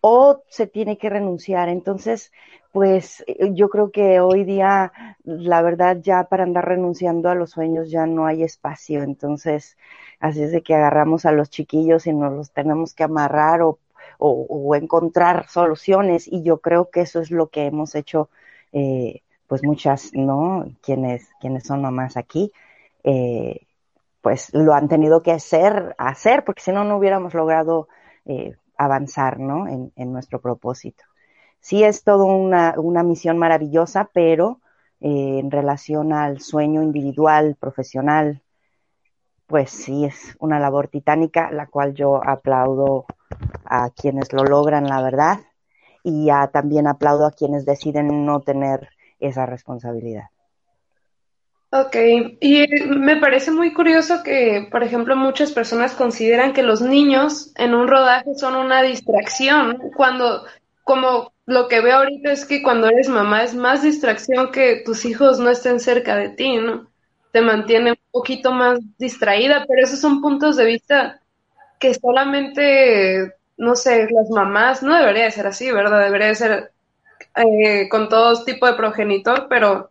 o se tiene que renunciar. Entonces, pues eh, yo creo que hoy día, la verdad, ya para andar renunciando a los sueños ya no hay espacio. Entonces, así es de que agarramos a los chiquillos y nos los tenemos que amarrar o, o, encontrar soluciones. Y yo creo que eso es lo que hemos hecho, eh, pues muchas, ¿no? Quienes, quienes son mamás aquí. Eh, pues lo han tenido que hacer, hacer, porque si no, no hubiéramos logrado eh, avanzar, ¿no? En, en nuestro propósito sí es todo una, una misión maravillosa, pero eh, en relación al sueño individual, profesional, pues sí es una labor titánica, la cual yo aplaudo a quienes lo logran, la verdad, y también aplaudo a quienes deciden no tener esa responsabilidad. Ok, y me parece muy curioso que, por ejemplo, muchas personas consideran que los niños en un rodaje son una distracción, cuando como lo que veo ahorita es que cuando eres mamá es más distracción que tus hijos no estén cerca de ti, ¿no? Te mantiene un poquito más distraída, pero esos son puntos de vista que solamente, no sé, las mamás, no debería de ser así, ¿verdad? Debería de ser eh, con todo tipo de progenitor, pero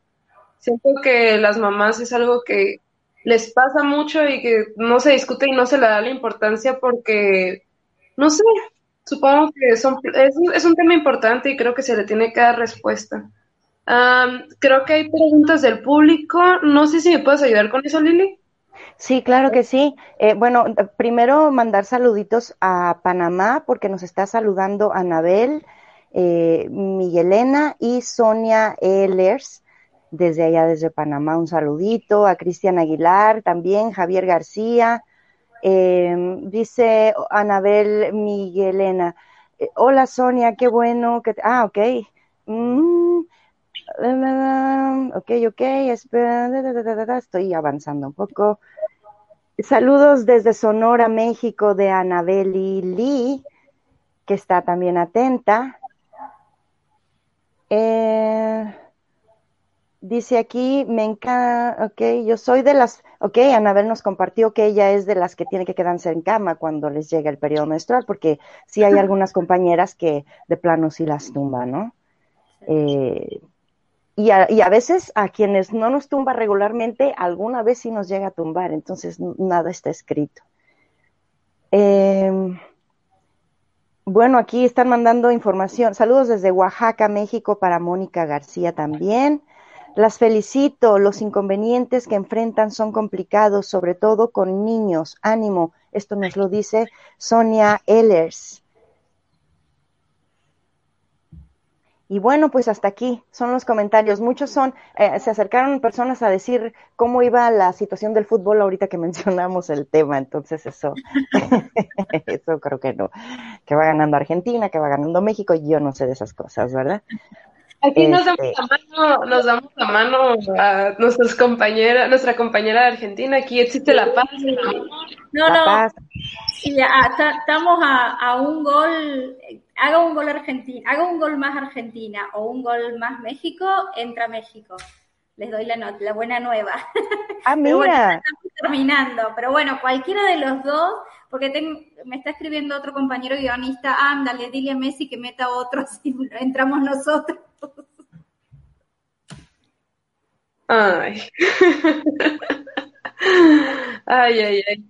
siento que las mamás es algo que les pasa mucho y que no se discute y no se le da la importancia porque, no sé, Supongo que es, un tema importante y creo que se le tiene que dar respuesta. creo que hay preguntas del público. No sé si me puedes ayudar con eso, Lili. Sí, claro que sí. Eh, bueno, primero mandar saluditos a Panamá porque nos está saludando Anabel, eh, Miguelena y Sonia Ehlers desde allá, desde Panamá. Un saludito a Cristian Aguilar, también Javier García. Eh, dice Anabel Miguelena, eh, hola Sonia, qué bueno que... Ah, ok. Mm, ok, ok, estoy avanzando un poco. Saludos desde Sonora, México, de Anabeli Lee, que está también atenta. Eh, dice aquí, me encanta, ok, yo soy de las, ok, Anabel nos compartió que ella es de las que tiene que quedarse en cama cuando les llega el periodo menstrual, porque sí hay algunas compañeras que de plano sí las tumban, ¿no? Eh, y a, veces a quienes no nos tumba regularmente, alguna vez sí nos llega a tumbar, entonces nada está escrito. Em, bueno, aquí están mandando información. Saludos desde Oaxaca, México, para Mónica García también. Las felicito, los inconvenientes que enfrentan son complicados, sobre todo con niños. Ánimo, esto nos lo dice Sonia Ehlers. Y bueno, pues hasta aquí son los comentarios. Muchos son, eh, se acercaron personas a decir cómo iba la situación del fútbol ahorita que mencionamos el tema. Entonces eso, eso creo que no. Que va ganando Argentina, que va ganando México, yo no sé de esas cosas, ¿verdad? Aquí nos damos este la mano, nos damos la mano a nuestras compañeras, nuestra compañera de Argentina. Aquí existe la paz. No, no. estamos a, a un gol haga un gol Argentina, haga un gol más Argentina o un gol más México, entra México. Les doy la, la buena nueva. Ah, mira. estamos terminando, pero bueno, cualquiera de los dos, porque me está escribiendo otro compañero guionista, ándale, dile a Messi que meta otro si entramos nosotros. Ay. Ay, ay, ay.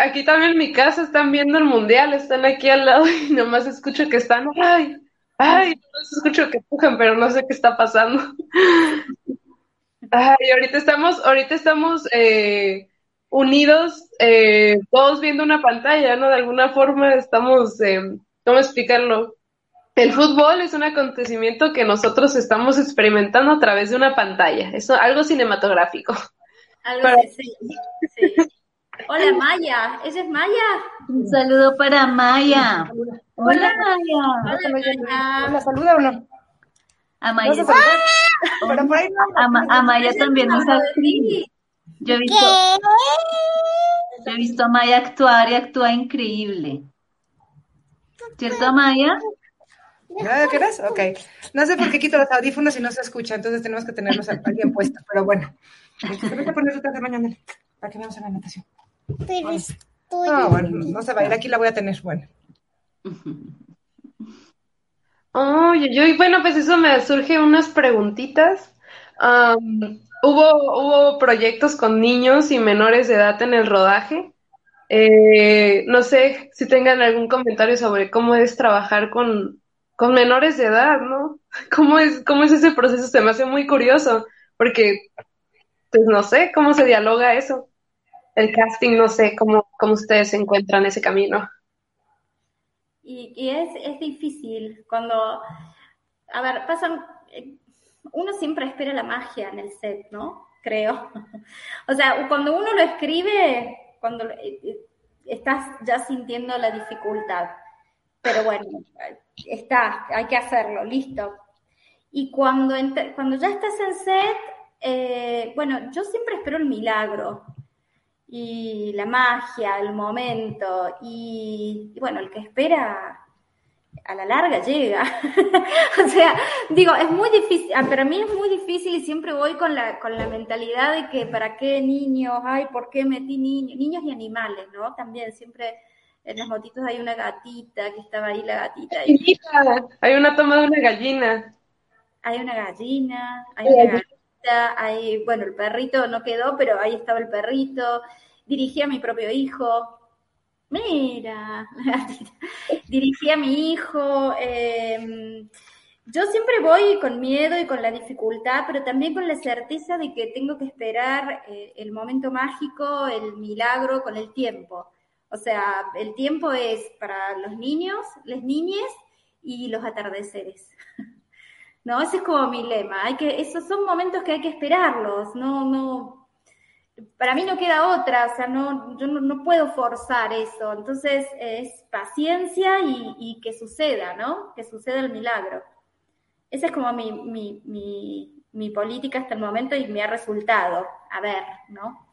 aquí también en mi casa están viendo el mundial, están aquí al lado y nomás escucho que están, ay, ay, no escucho que pujan, pero no sé qué está pasando. Ay, ahorita estamos, ahorita estamos eh, unidos, eh, todos viendo una pantalla, ¿no? De alguna forma estamos, eh, ¿cómo explicarlo? El fútbol es un acontecimiento que nosotros estamos experimentando a través de una pantalla, es algo cinematográfico. Hola Maya, ¿esa es Maya? Un saludo para Maya. Hola, Maya. ¿La saluda o no? A Maya. a, Maya también nos. Yo he visto, yo he visto a Maya actuar y actúa increíble. ¿Cierto, Maya? ¿Ya quieres? Ok. No sé por qué quito los audífonos y no se escucha, entonces tenemos que tenerlos bien puestos, pero bueno. Te a poner otra de mañana para que veamos en la natación. Pero estoy. Ah, bueno, no se va a ir aquí, la voy a tener. Bueno. Oye, bueno, pues eso me surge unas preguntitas. hubo, hubo proyectos con niños y menores de edad en el rodaje. Eh, no sé si tengan algún comentario sobre cómo es trabajar con, con menores de edad, ¿no? ¿Cómo es, ¿Cómo es ese proceso? Se me hace muy curioso, porque pues no sé cómo se dialoga eso. El casting, no sé cómo, cómo ustedes encuentran ese camino. Y, es, es difícil cuando, a ver, pasan, uno siempre espera la magia en el set, ¿no? Creo. O sea, cuando uno lo escribe, cuando eh, eh, estás ya sintiendo la dificultad. Pero bueno, está, hay que hacerlo, listo. Y cuando, cuando ya estás en set, eh, bueno, yo siempre espero el milagro y la magia, el momento, y, bueno, el que espera a la larga llega. o sea, digo, es muy difícil, ah, para mí es muy difícil y siempre voy con la, con la mentalidad de que para qué niños, ay, ¿por qué metí niños? Niños y animales, ¿no? También siempre en las motitos hay una gatita que estaba ahí la gatita. Hay una toma de una gallina. Hay una gallina, hay una gallina ahí, bueno, el perrito no quedó, pero ahí estaba el perrito, dirigí a mi propio hijo, mira, dirigí a mi hijo, em, yo siempre voy con miedo y con la dificultad, pero también con la certeza de que tengo que esperar eh, el momento mágico, el milagro con el tiempo. O sea, el tiempo es para los niños, las niñas y los atardeceres. No, ese es como mi lema. Hay que, esos son momentos que hay que esperarlos. No, no, para mí no queda otra. O sea, no, yo no, puedo forzar eso. Entonces es paciencia y, que suceda, ¿no? Que suceda el milagro. Esa es como mi, mi, mi, mi política hasta el momento y me ha resultado. A ver, ¿no?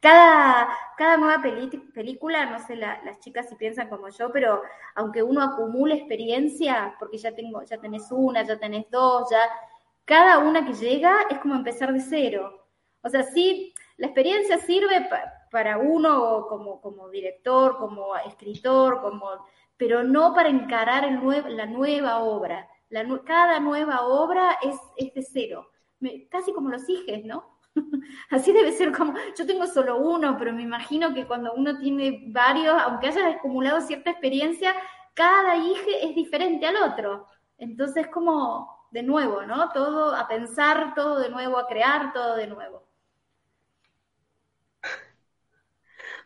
Cada, cada nueva película, no sé las chicas si piensan como yo, pero aunque uno acumule experiencia, porque ya tengo, ya tenés una, ya tenés dos, ya, cada una que llega es como empezar de cero. O sea, sí, la experiencia sirve para uno como, como director, como escritor, como, pero no para encarar el la nueva obra. Cada nueva obra es, es de cero, casi como los hijes, ¿no? Así debe ser como, yo tengo solo uno, pero me imagino que cuando uno tiene varios, aunque haya acumulado cierta experiencia, cada hijo es diferente al otro. Entonces, como de nuevo, ¿no? Todo a pensar, todo de nuevo, a crear, todo de nuevo.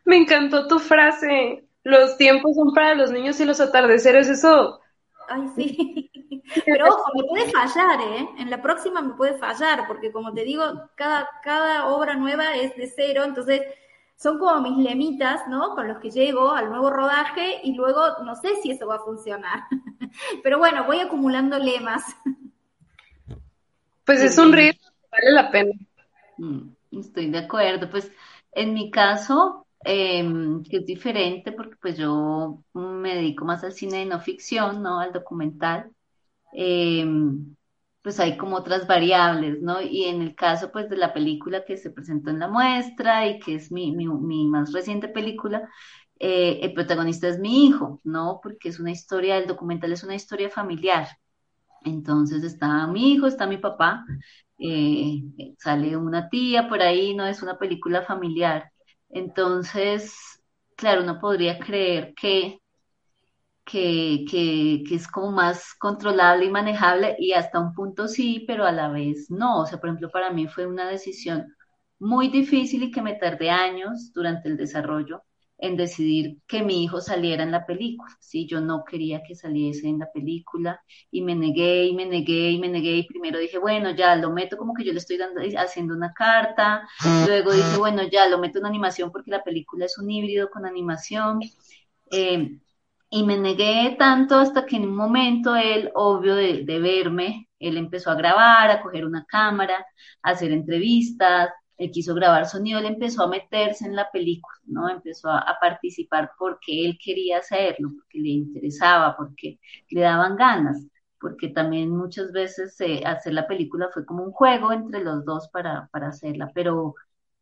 Me encantó tu frase. Los tiempos son para los niños y los atardeceres. Eso. Ay, sí. Pero ojo, me puede fallar, ¿eh? En la próxima me puede fallar, porque como te digo, cada, cada obra nueva es de cero, entonces son como mis lemitas, ¿no? Con los que llego al nuevo rodaje y luego no sé si eso va a funcionar. Pero bueno, voy acumulando lemas. Pues es un riesgo, vale la pena. Mm, estoy de acuerdo. Pues en mi caso, em, que es diferente porque pues yo me dedico más al cine de no ficción, ¿no? Al documental. Em, pues hay como otras variables, ¿no? Y en el caso pues de la película que se presentó en la muestra y que es mi, mi, más reciente película, eh, el protagonista es mi hijo, ¿no? Porque es una historia, el documental es una historia familiar. Entonces está mi hijo, está mi papá, eh, sale una tía por ahí, ¿no? Es una película familiar. Entonces, claro, uno podría creer que que, que, que, es como más controlable y manejable y hasta un punto sí, pero a la vez no. O sea, por ejemplo, para mí fue una decisión muy difícil y que me tardé años durante el desarrollo en decidir que mi hijo saliera en la película. Sí, yo no quería que saliese en la película y me negué y me negué y me negué y primero dije, bueno, ya lo meto como que yo le estoy dando, haciendo una carta, luego dije, bueno, ya lo meto en animación porque la película es un híbrido con animación. Eh, y me negué tanto hasta que en un momento él, obvio de, verme, él empezó a grabar, a coger una cámara, a hacer entrevistas, él quiso grabar sonido, él empezó a meterse en la película, ¿no? Empezó a, participar porque él quería hacerlo, porque le interesaba, porque le daban ganas, porque también muchas veces eh, hacer la película fue como un juego entre los dos para, para hacerla, pero,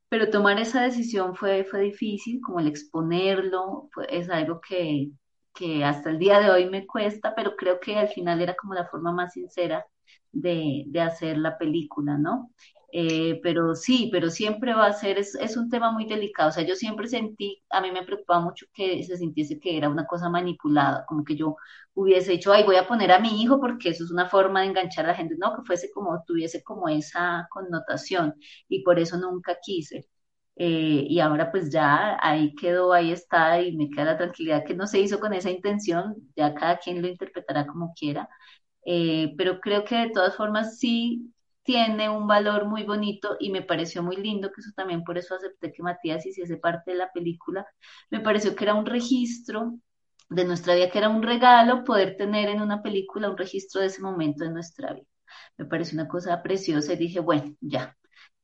pero tomar esa decisión fue, fue difícil, como el exponerlo, es algo que, que hasta el día de hoy me cuesta, pero creo que al final era como la forma más sincera de, de hacer la película, ¿no? Eh, pero sí, pero siempre va a ser, es, es, un tema muy delicado, o sea, yo siempre sentí, a mí me preocupaba mucho que se sintiese que era una cosa manipulada, como que yo hubiese dicho, ay, voy a poner a mi hijo porque eso es una forma de enganchar a la gente, no, que fuese como, tuviese como esa connotación, y por eso nunca quise. Eh, y ahora pues ya ahí quedó, ahí está y me queda la tranquilidad que no se hizo con esa intención, ya cada quien lo interpretará como quiera, eh, pero creo que de todas formas sí tiene un valor muy bonito y me pareció muy lindo, que eso también por eso acepté que Matías hiciese parte de la película, me pareció que era un registro de nuestra vida, que era un regalo poder tener en una película un registro de ese momento de nuestra vida. Me pareció una cosa preciosa y dije, bueno, ya,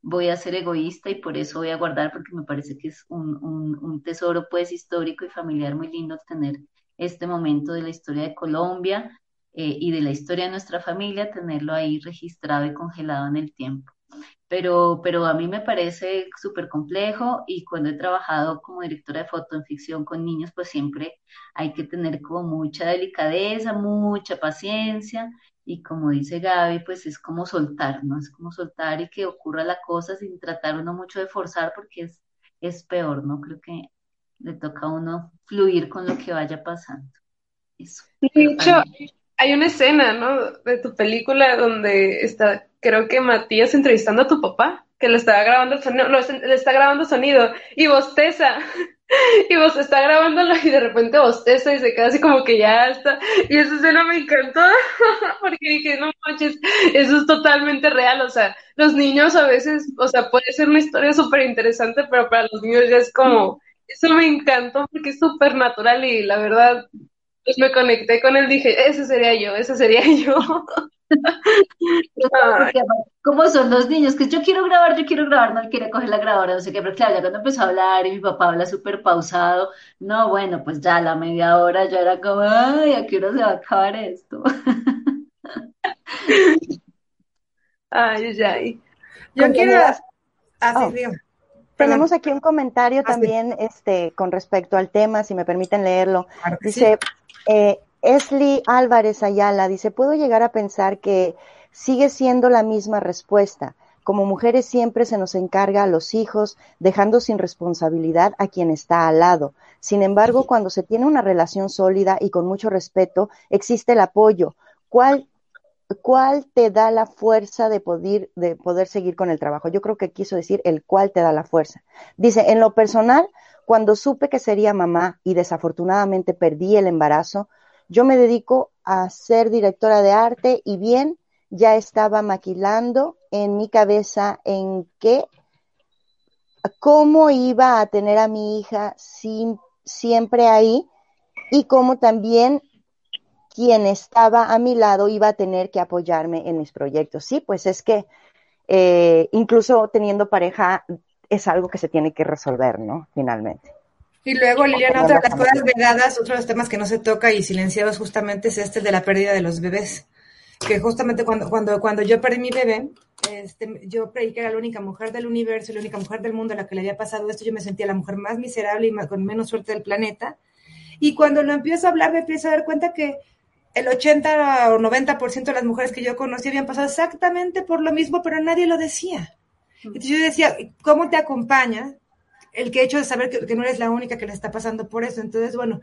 voy a ser egoísta y por eso voy a guardar porque me parece que es un, un, tesoro pues histórico y familiar muy lindo tener este momento de la historia de Colombia eh, y de la historia de nuestra familia, tenerlo ahí registrado y congelado en el tiempo. Pero, pero a mí me parece súper complejo y cuando he trabajado como directora de foto en ficción con niños, pues siempre hay que tener como mucha delicadeza, mucha paciencia y como dice Gaby, pues es como soltar, ¿no? Es como soltar y que ocurra la cosa sin tratar uno mucho de forzar porque es, es peor, ¿no? Creo que le toca a uno fluir con lo que vaya pasando. Eso. De hecho, hay una escena, ¿no? De tu película donde está, creo que Matías entrevistando a tu papá, que le estaba grabando sonido, no, le está grabando sonido y bosteza. Y vos está grabándolo y de repente bosteza y se queda así como que ya está. Y esa escena me encantó porque dije, no manches, eso es totalmente real. O sea, los niños a veces, o sea, puede ser una historia súper interesante, pero para los niños ya es como, eso me encantó porque es súper natural y la verdad, pues me conecté con él, dije, ese sería yo, ese sería yo. ¿Cómo son los niños? Que yo quiero grabar, yo quiero grabar, no quiere coger la grabadora, no sé qué, pero claro, ya cuando empezó a hablar y mi papá habla súper pausado, no, bueno, pues ya a la media hora yo era como, ay, ¿a qué hora se va a acabar esto? ay, ay. Yo quiero... Ah, oh. Tenemos aquí un comentario ah, también este, con respecto al tema, si me permiten leerlo. Dice, eh, Esli Álvarez Ayala dice, puedo llegar a pensar que sigue siendo la misma respuesta. Como mujeres siempre se nos encarga a los hijos, dejando sin responsabilidad a quien está al lado. Sin embargo, cuando se tiene una relación sólida y con mucho respeto, existe el apoyo. ¿Cuál, cuál te da la fuerza de poder, de poder seguir con el trabajo? Yo creo que quiso decir el cuál te da la fuerza. Dice, en lo personal, cuando supe que sería mamá y desafortunadamente perdí el embarazo, yo me dedico a ser directora de arte y bien, ya estaba maquilando en mi cabeza en qué, cómo iba a tener a mi hija sin, siempre ahí y cómo también quien estaba a mi lado iba a tener que apoyarme en mis proyectos. Sí, pues es que eh, incluso teniendo pareja es algo que se tiene que resolver, ¿no? Finalmente. Y luego, Liliana, otra de las cosas vedadas, otro de los temas que no se toca y silenciados justamente es este de la pérdida de los bebés. Que justamente cuando, cuando, cuando yo perdí mi bebé, este, yo creí que era la única mujer del universo, la única mujer del mundo a la que le había pasado esto. Yo me sentía la mujer más miserable y con menos suerte del planeta. Y cuando lo empiezo a hablar, me empiezo a dar cuenta que el 80 o 90% de las mujeres que yo conocí habían pasado exactamente por lo mismo, pero nadie lo decía. Entonces yo decía, ¿cómo te acompaña el que hecho de saber que, no eres la única que le está pasando por eso. Entonces, bueno,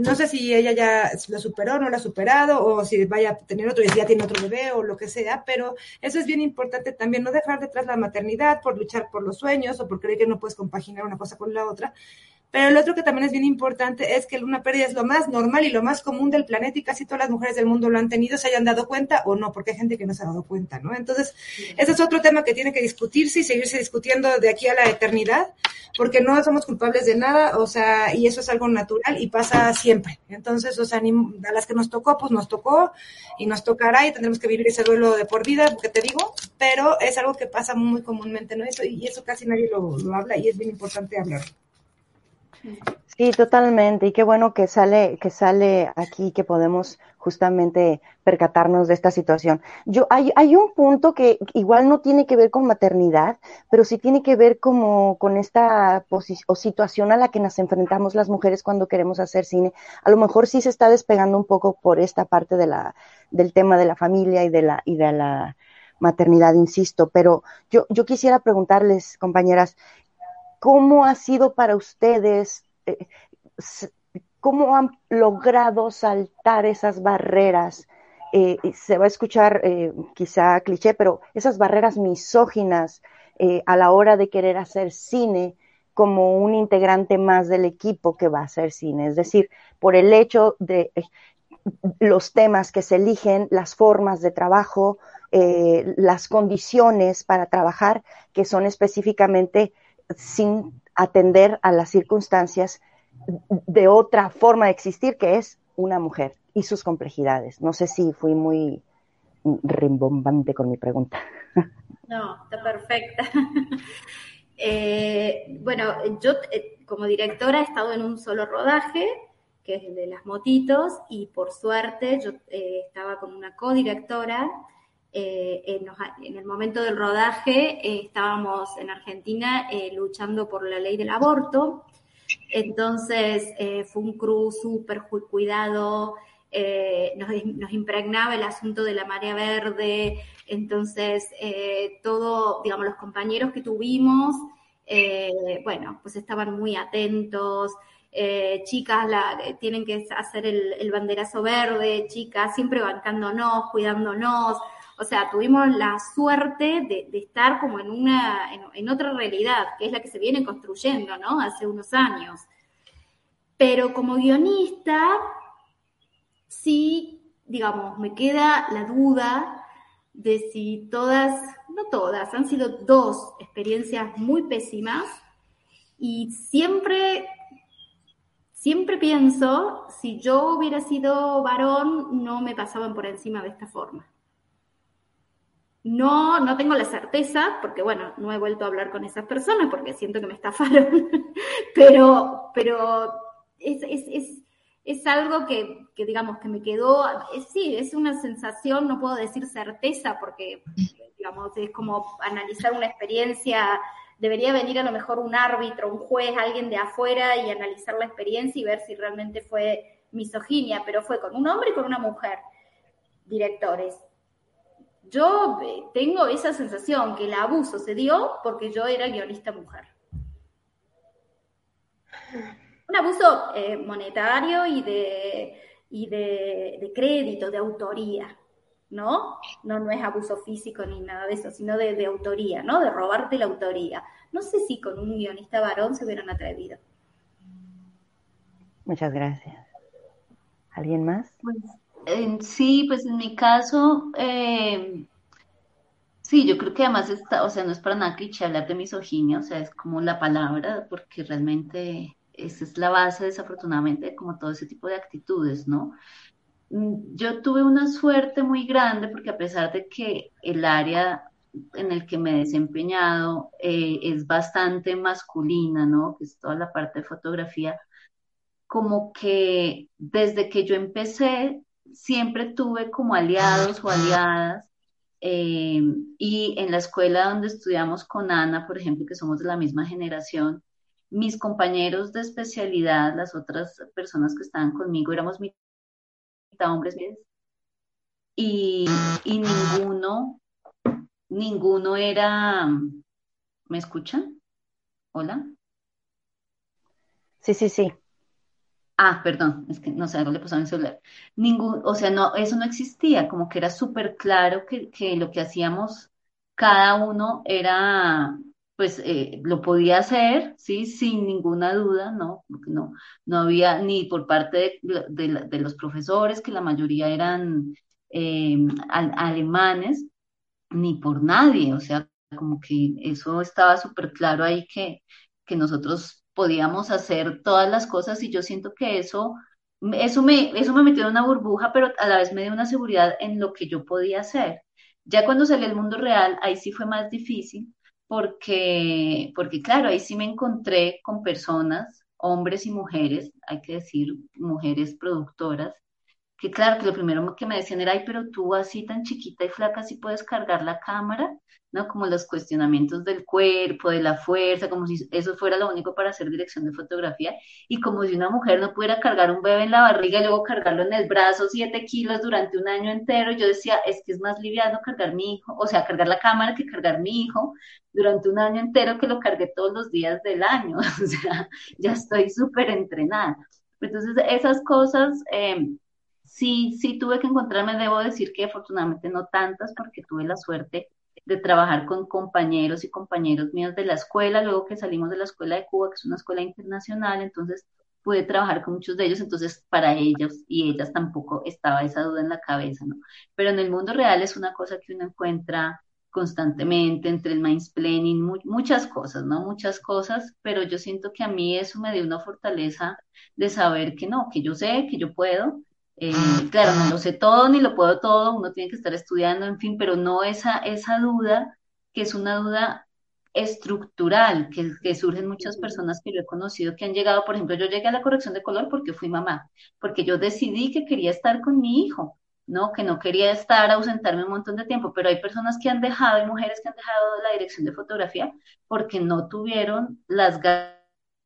no sé si ella ya lo superó, no lo ha superado, o si vaya a tener otro y si ya tiene otro bebé o lo que sea, pero eso es bien importante también, no dejar detrás la maternidad por luchar por los sueños o por creer que no puedes compaginar una cosa con la otra, pero el otro que también es bien importante es que una pérdida es lo más normal y lo más común del planeta y casi todas las mujeres del mundo lo han tenido, se hayan dado cuenta o no, porque hay gente que no se ha dado cuenta, ¿no? Entonces, ese es otro tema que tiene que discutirse y seguirse discutiendo de aquí a la eternidad, porque no somos culpables de nada, o sea, y eso es algo natural y pasa siempre. Entonces, o sea, a las que nos tocó, pues nos tocó y nos tocará y tendremos que vivir ese duelo de por vida, porque te digo, pero es algo que pasa muy comúnmente, ¿no? Eso, y eso casi nadie lo, lo habla y es bien importante hablarlo. Sí, totalmente. Y qué bueno que sale, que sale aquí, que podemos justamente percatarnos de esta situación. Yo, hay, hay un punto que igual no tiene que ver con maternidad, pero sí tiene que ver como con esta o situación a la que nos enfrentamos las mujeres cuando queremos hacer cine. A lo mejor sí se está despegando un poco por esta parte de la, del tema de la familia y de la, y de la maternidad, insisto, pero yo, yo quisiera preguntarles, compañeras, ¿Cómo ha sido para ustedes? Eh, ¿Cómo han logrado saltar esas barreras? Eh, se va a escuchar eh, quizá cliché, pero esas barreras misóginas a la hora de querer hacer cine como un integrante más del equipo que va a hacer cine. Es decir, por el hecho de los temas que se eligen, las formas de trabajo, las condiciones para trabajar, que son específicamente sin atender a las circunstancias de otra forma de existir que es una mujer y sus complejidades. No sé si fui muy rimbombante con mi pregunta. No, está perfecta. Eh, bueno, yo eh, como directora he estado en un solo rodaje, que es el de las motitos, y por suerte yo eh, estaba con una codirectora eh, en, el momento del rodaje eh, estábamos en Argentina eh, luchando por la ley del aborto, entonces fue un crew súper cuidado, nos, impregnaba el asunto de la marea verde, entonces todo, digamos, los compañeros que tuvimos, bueno, pues estaban muy atentos, chicas tienen que hacer el, banderazo verde, chicas siempre bancándonos, cuidándonos. O sea, tuvimos la suerte de, estar como en una, en, otra realidad, que es la que se viene construyendo, ¿no? Hace unos años. Pero como guionista, sí, digamos, me queda la duda de si todas, no todas, han sido dos experiencias muy pésimas y siempre, siempre pienso, si yo hubiera sido varón, no me pasaban por encima de esta forma. No, no tengo la certeza, porque bueno, no he vuelto a hablar con esas personas porque siento que me estafaron, pero, pero es, es, es, algo que, que, digamos, que me quedó, sí, es una sensación, no puedo decir certeza, porque, digamos, es como analizar una experiencia, debería venir a lo mejor un árbitro, un juez, alguien de afuera y analizar la experiencia y ver si realmente fue misoginia, pero fue con un hombre y con una mujer, directores yo eh, tengo esa sensación que el abuso se dio porque yo era guionista mujer. Un abuso eh, monetario y de, y de, crédito, de autoría, ¿no? ¿no? No es abuso físico ni nada de eso, sino de, de, autoría, ¿no? De robarte la autoría. No sé si con un guionista varón se hubieran atrevido. Muchas gracias. ¿Alguien más? Pues sí, pues en mi caso, eh, sí, yo creo que además está, o sea, no es para nada cliché hablar de misoginia, o sea, es como la palabra, porque realmente esa es la base, desafortunadamente, de como todo ese tipo de actitudes, ¿no? Mm, yo tuve una suerte muy grande porque a pesar de que el área en el que me he desempeñado eh, es bastante masculina, ¿no? Que es toda la parte de fotografía, como que desde que yo empecé siempre tuve como aliados o aliadas eh, y en la escuela donde estudiamos con Ana, por ejemplo, que somos de la misma generación, mis compañeros de especialidad, las otras personas que estaban conmigo, éramos mitad hombres y, y ninguno, ninguno era, ¿me escuchan? Hola. Sí, sí, sí. Ah, perdón, es que no sé, algo le pasó a mi celular. Ningún, o sea, no, eso no existía, como que era súper claro que, que, lo que hacíamos cada uno era, pues, eh, lo podía hacer, sí, sin ninguna duda, ¿no? No, no había ni por parte de, de, los profesores, que la mayoría eran eh, alemanes, ni por nadie, o sea, como que eso estaba súper claro ahí que, que nosotros podíamos hacer todas las cosas y yo siento que eso, eso, me, eso me metió en una burbuja, pero a la vez me dio una seguridad en lo que yo podía hacer. Ya cuando salí al mundo real, ahí sí fue más difícil porque, porque claro, ahí sí me encontré con personas, hombres y mujeres, hay que decir, mujeres productoras, que claro, que lo primero que me decían era, ay, pero tú así tan chiquita y flaca, sí puedes cargar la cámara, ¿no? Como los cuestionamientos del cuerpo, de la fuerza, como si eso fuera lo único para hacer dirección de fotografía, y como si una mujer no pudiera cargar un bebé en la barriga y luego cargarlo en el brazo, siete kilos durante un año entero, yo decía, es que es más liviano cargar mi hijo, o sea, cargar la cámara que cargar mi hijo durante un año entero que lo cargué todos los días del año, o sea, ya estoy súper entrenada. Entonces, esas cosas... Eh, sí, sí tuve que encontrarme, debo decir que afortunadamente no tantas, porque tuve la suerte de trabajar con compañeros y compañeros míos de la escuela, luego que salimos de la escuela de Cuba, que es una escuela internacional, entonces pude trabajar con muchos de ellos, entonces para ellos y ellas tampoco estaba esa duda en la cabeza, ¿no? Pero en el mundo real es una cosa que uno encuentra constantemente entre el mansplaining, muchas cosas, ¿no? Muchas cosas, pero yo siento que a mí eso me dio una fortaleza de saber que no, que yo sé, que yo puedo, eh, claro, no lo sé todo ni lo puedo todo, uno tiene que estar estudiando, en fin, pero no esa, esa duda, que es una duda estructural, que, que surgen muchas personas que yo he conocido que han llegado, por ejemplo, yo llegué a la corrección de color porque fui mamá, porque yo decidí que quería estar con mi hijo, ¿no? Que no quería estar, ausentarme un montón de tiempo, pero hay personas que han dejado, hay mujeres que han dejado la dirección de fotografía porque no tuvieron las ganas,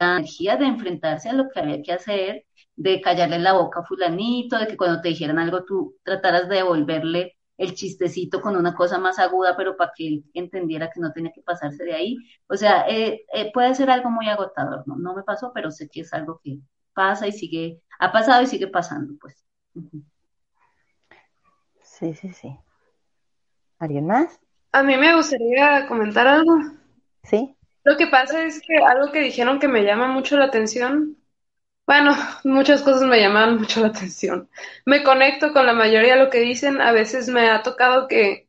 la energía de enfrentarse a lo que había que hacer de callarle la boca a fulanito, de que cuando te dijeran algo tú trataras de devolverle el chistecito con una cosa más aguda, pero para que él entendiera que no tenía que pasarse de ahí. O sea, eh, eh, puede ser algo muy agotador, ¿no? No me pasó, pero sé que es algo que, pasa y sigue, ha pasado y sigue pasando, pues. Sí, sí, sí. ¿Alguien más? A mí me gustaría comentar algo. Sí. Lo que pasa es que algo que dijeron que me llama mucho la atención, bueno, muchas cosas me llaman mucho la atención. Me conecto con la mayoría de lo que dicen. A veces me ha tocado que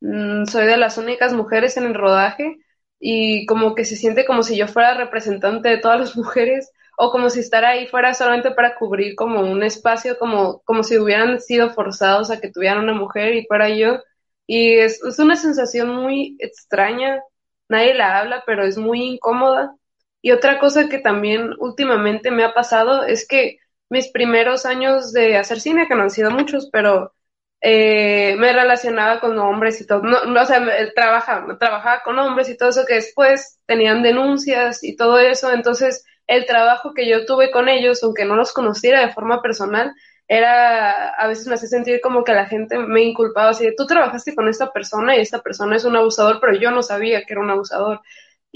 mm, soy de las únicas mujeres en el rodaje y como que se siente como si yo fuera representante de todas las mujeres o como si estar ahí fuera solamente para cubrir como un espacio, como, como si hubieran sido forzados a que tuvieran una mujer y fuera yo. Y es una sensación muy extraña, nadie la habla, pero es muy incómoda. Y otra cosa que también últimamente me ha pasado es que mis primeros años de hacer cine, que no han sido muchos, pero eh, me relacionaba con hombres y todo, no, no o sea, trabajaba, trabajaba con hombres y todo eso que después tenían denuncias y todo eso, entonces el trabajo que yo tuve con ellos, aunque no los conociera de forma personal, era, a veces me hace sentir como que la gente me inculpaba así de, tú trabajaste con esta persona y esta persona es un abusador, pero yo no sabía que era un abusador.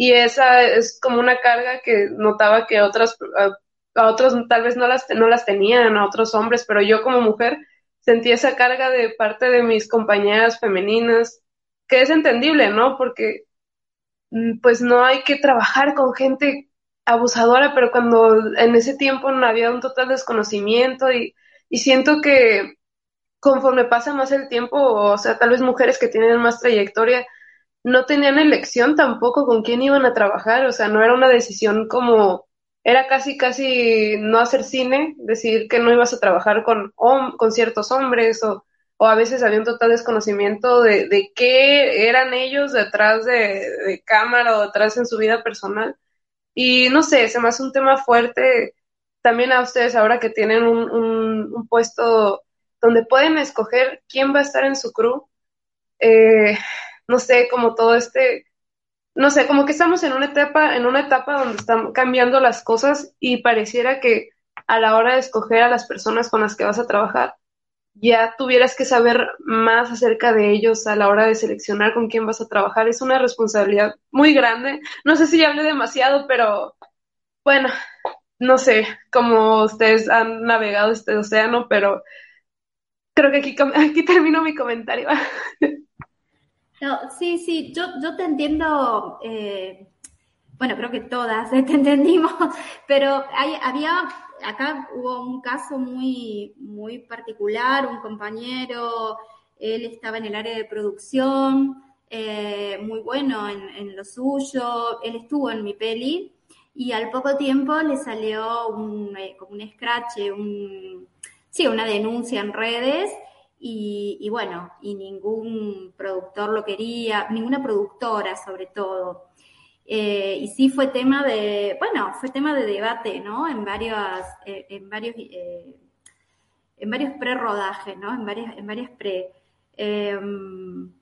Y esa es como una carga que notaba que otras, a, otros tal vez no las, no las tenían, a otros hombres, pero yo como mujer sentí esa carga de parte de mis compañeras femeninas, que es entendible, ¿no? Porque mm, pues no hay que trabajar con gente abusadora, pero cuando en ese tiempo no había un total desconocimiento y, y siento que conforme pasa más el tiempo, o sea, tal vez mujeres que tienen más trayectoria, no tenían elección tampoco con quién iban a trabajar, o sea, no era una decisión como, era casi, casi no hacer cine, decir que no ibas a trabajar con, con ciertos hombres o, o a veces había un total desconocimiento de, de qué eran ellos detrás de, de cámara o detrás en su vida personal. Y no sé, se me hace un tema fuerte también a ustedes ahora que tienen un, un, puesto donde pueden escoger quién va a estar en su crew. Eh, no sé, como todo este, no sé, como que estamos en una etapa, en una etapa donde están cambiando las cosas y pareciera que a la hora de escoger a las personas con las que vas a trabajar, ya tuvieras que saber más acerca de ellos a la hora de seleccionar con quién vas a trabajar. Es una responsabilidad muy grande. No sé si ya hablé demasiado, pero bueno, no sé cómo ustedes han navegado este océano, pero creo que aquí, aquí termino mi comentario. No, sí, sí, yo, yo te entiendo, eh, bueno, creo que todas te entendimos, pero hay, había acá hubo un caso muy, muy particular, un compañero, él estaba en el área de producción, eh, muy bueno en, lo suyo, él estuvo en mi peli y al poco tiempo le salió eh, como un scratch, un, sí, una denuncia en redes y, bueno, y ningún productor lo quería, ninguna productora sobre todo. Eh, y sí fue tema de, bueno, fue tema de debate, ¿no? En varios, eh, en varios, eh, en varios pre-rodajes, ¿no? En varias, en varias pre. Em,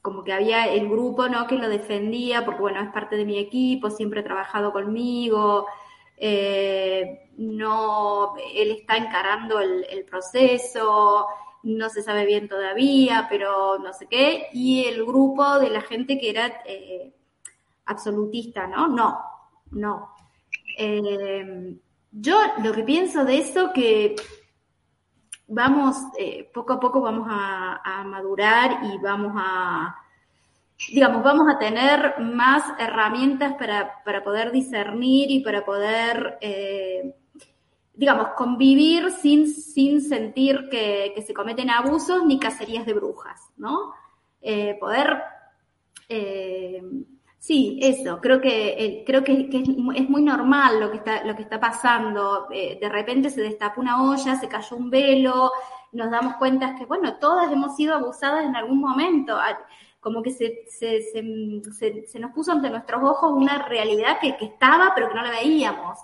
como que había el grupo, ¿no? Que lo defendía, porque bueno, es parte de mi equipo, siempre ha trabajado conmigo, no, él está encarando el proceso, no se sabe bien todavía, pero no sé qué, y el grupo de la gente que era absolutista, ¿no? No, no. Eh, yo lo que pienso de eso que vamos, eh, poco a poco vamos a, madurar y vamos a, digamos, vamos a tener más herramientas para, para poder discernir y para poder, eh, digamos, convivir sin, sin sentir que, que, se cometen abusos ni cacerías de brujas, ¿no? poder Sí, eso, creo que, eh, creo que, es, muy normal lo que está, lo que está pasando. Eh, de repente se destapa una olla, se cayó un velo, nos damos cuenta que, bueno, todas hemos sido abusadas en algún momento. Ah, como que se, se, se, se nos puso ante nuestros ojos una realidad que, que, estaba, pero que no la veíamos.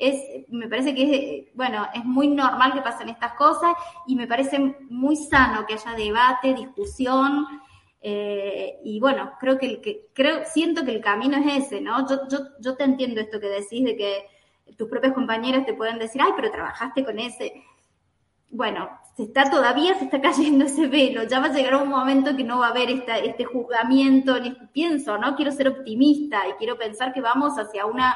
Es, me parece que es, bueno, es muy normal que pasen estas cosas y me parece muy sano que haya debate, discusión, eh, y bueno, creo que, el que creo, siento que el camino es ese, ¿no? Yo, yo, yo te entiendo esto que decís de que tus propias compañeras te pueden decir, ay, pero trabajaste con ese. Bueno, se está todavía se está cayendo ese velo, ya va a llegar un momento que no va a haber esta, este juzgamiento, ni pienso, ¿no? Quiero ser optimista y quiero pensar que vamos hacia una,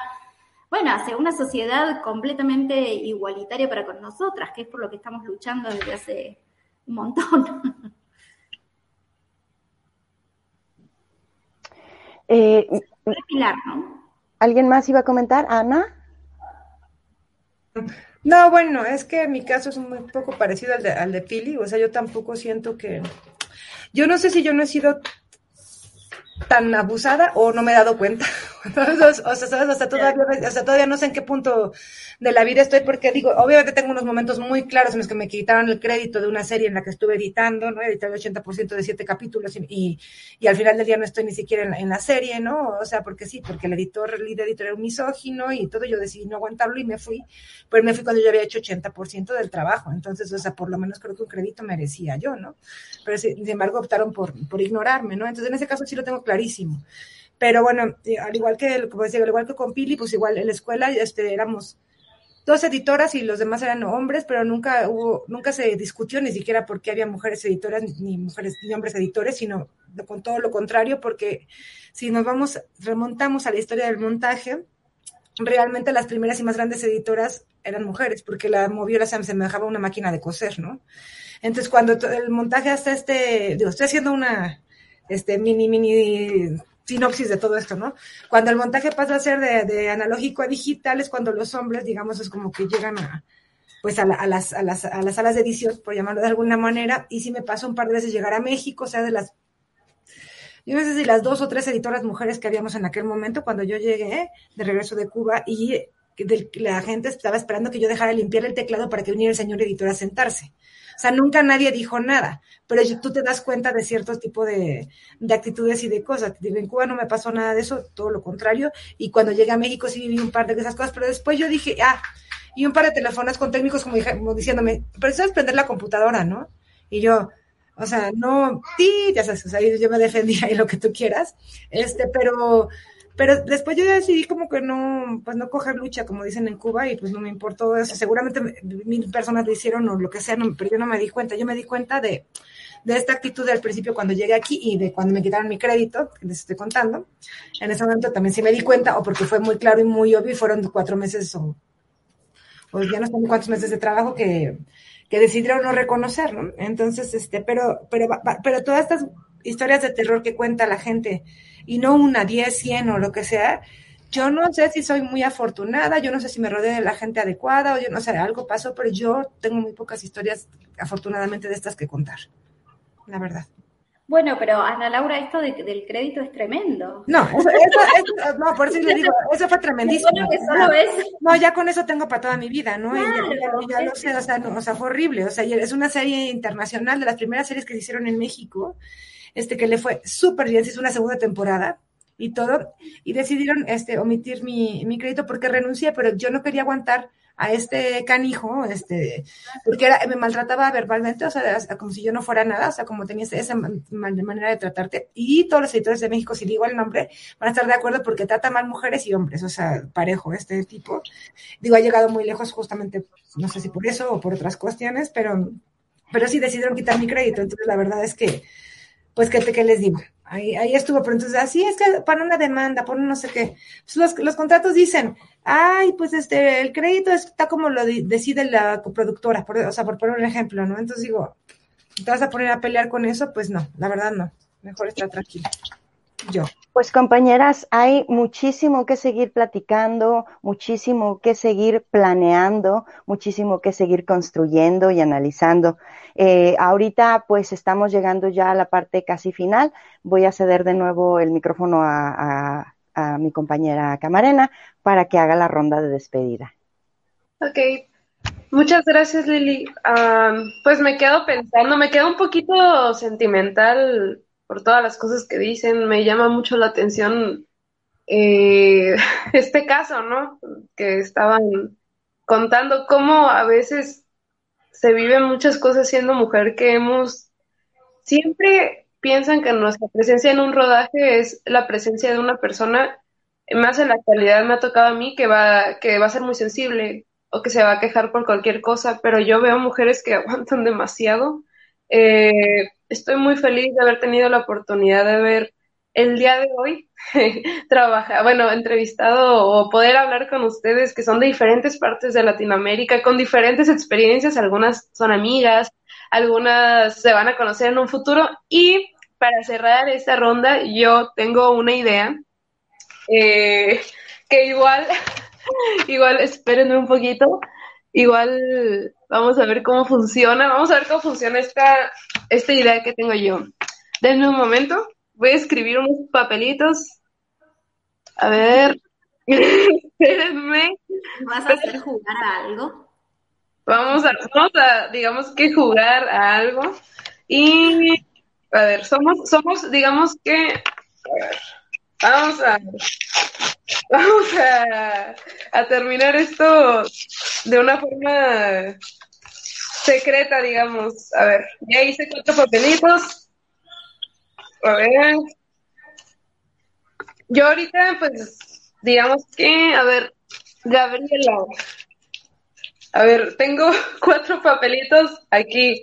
bueno, hacia una sociedad completamente igualitaria para con nosotras, que es por lo que estamos luchando desde hace un montón. Eh, ¿Alguien más iba a comentar? Ana. No, bueno, es que mi caso es un poco parecido al de, al de Pili, o sea, yo tampoco siento que... Yo no sé si yo no he sido tan abusada o no me he dado cuenta. O sea, ¿sabes? Hasta todavía, hasta todavía no sé en qué punto de la vida estoy, porque digo, obviamente tengo unos momentos muy claros en los que me quitaron el crédito de una serie en la que estuve editando, ¿no? Edité el 80% de siete capítulos y, y, al final del día no estoy ni siquiera en la, serie, ¿no? O sea, porque sí, porque el editor, el editor era un misógino y todo, yo decidí no aguantarlo y me fui, pero me fui cuando yo había hecho 80% del trabajo, entonces, o sea, por lo menos creo que un crédito merecía yo, ¿no? Pero sin embargo optaron por, por ignorarme, ¿no? Entonces en ese caso sí lo tengo clarísimo. Pero bueno, al igual que, decía, al igual que con Pili, pues igual en la escuela este, éramos dos editoras y los demás eran hombres, pero nunca hubo, nunca se discutió ni siquiera por qué había mujeres editoras ni mujeres ni hombres editores, sino con todo lo contrario, porque si nos vamos, remontamos a la historia del montaje, realmente las primeras y más grandes editoras eran mujeres, porque la moviola se semejaba a una máquina de coser, ¿no? Entonces, cuando el montaje hasta este, digo, estoy haciendo una, este, mini, mini sinopsis de todo esto, ¿no? Cuando el montaje pasa a ser de, analógico a digital es cuando los hombres, digamos, es como que llegan a, pues a, las, a, las, a las salas de edición, por llamarlo de alguna manera, y sí me pasó un par de veces llegar a México, o sea, de las, yo no sé si las dos o tres editoras mujeres que habíamos en aquel momento, cuando yo llegué de regreso de Cuba, y la gente estaba esperando que yo dejara limpiar el teclado para que viniera el señor editor a sentarse. O sea, nunca nadie dijo nada, pero tú te das cuenta de cierto tipo de, actitudes y de cosas. En Cuba no me pasó nada de eso, todo lo contrario, y cuando llegué a México sí viví un par de esas cosas, pero después yo dije, ah, y un par de teléfonos con técnicos como, como diciéndome, pero sabes prender la computadora, ¿no? Y yo, o sea, no, ti, ya sabes, o sea, yo me defendía y lo que tú quieras, este, pero pero después yo decidí como que no, pues no coger lucha, como dicen en Cuba, y pues no me importó eso. Seguramente mil personas lo hicieron o lo que sea, pero yo no me di cuenta. Yo me di cuenta de, de esta actitud del principio cuando llegué aquí y de cuando me quitaron mi crédito, que les estoy contando. En ese momento también sí me di cuenta, o porque fue muy claro y muy obvio, y fueron cuatro meses o, ya no sé cuántos meses de trabajo que, que decidieron no reconocer, ¿no? Entonces, este, pero, pero, pero todas estas historias de terror que cuenta la gente, y no una 10, 100 o lo que sea, yo no sé si soy muy afortunada, yo no sé si me rodeé de la gente adecuada o yo no sé, algo pasó, pero yo tengo muy pocas historias afortunadamente de estas que contar, la verdad. Bueno, pero Ana Laura, esto del crédito es tremendo. No, eso, eso, no, por eso le digo, eso fue tremendísimo. No, ya con eso tengo para toda mi vida, ¿no? ya, lo sé, o sea, no, o sea, fue horrible. O sea, es una serie internacional de las primeras series que se hicieron en México este, que le fue súper bien, se hizo una segunda temporada y todo, y decidieron este, omitir mi, mi crédito porque renuncié, pero yo no quería aguantar a este canijo, este, porque era, me maltrataba verbalmente, o sea, como si yo no fuera nada, o sea, como tenía esa manera de tratarte. Y todos los editores de México, si digo el nombre, van a estar de acuerdo porque trata mal mujeres y hombres, o sea, parejo este tipo. Digo, ha llegado muy lejos justamente, no sé si por eso o por otras cuestiones, pero, pero sí decidieron quitar mi crédito. Entonces, la verdad es que pues, ¿qué, qué les digo? Ahí, ahí estuvo, pero entonces, así es que para una demanda, por no sé qué. Pues los, los contratos dicen, ay, pues este, el crédito está como lo decide la coproductora, por, o sea, por poner un ejemplo, ¿no? Entonces digo, ¿te vas a poner a pelear con eso? Pues no, la verdad no. Mejor estar tranquila yo. Pues compañeras, hay muchísimo que seguir platicando, muchísimo que seguir planeando, muchísimo que seguir construyendo y analizando. Eh, ahorita pues estamos llegando ya a la parte casi final. Voy a ceder de nuevo el micrófono a, mi compañera Camarena para que haga la ronda de despedida. Ok, Muchas gracias, Lili. Ah, pues me quedo pensando, me quedo un poquito sentimental por todas las cosas que dicen. Me llama mucho la atención eh, este caso, ¿no? Que estaban contando cómo a veces se viven muchas cosas siendo mujer que hemos siempre piensan que nuestra presencia en un rodaje es la presencia de una persona más en la actualidad me ha tocado a mí que va que va a ser muy sensible o que se va a quejar por cualquier cosa, pero yo veo mujeres que aguantan demasiado. Eh, estoy muy feliz de haber tenido la oportunidad de ver el día de hoy trabajar, bueno, entrevistado o poder hablar con ustedes que son de diferentes partes de Latinoamérica, con diferentes experiencias, algunas son amigas, algunas se van a conocer en un futuro. Y para cerrar esta ronda yo tengo una idea eh, que igual, igual espérenme un poquito, igual vamos a ver cómo funciona, vamos a ver cómo funciona esta, esta idea que tengo yo. Denme un momento, voy a escribir unos papelitos. A ver, espérenme. ¿Vas a hacer jugar a algo? Vamos a, vamos a, digamos que jugar a algo. Y, a ver, somos, somos, digamos que, a ver, vamos a, vamos a, a terminar esto de una forma secreta, digamos. A ver, ya hice cuatro papelitos. A ver. Yo ahorita, pues, digamos que, a ver, Gabriela. A ver, tengo cuatro papelitos aquí.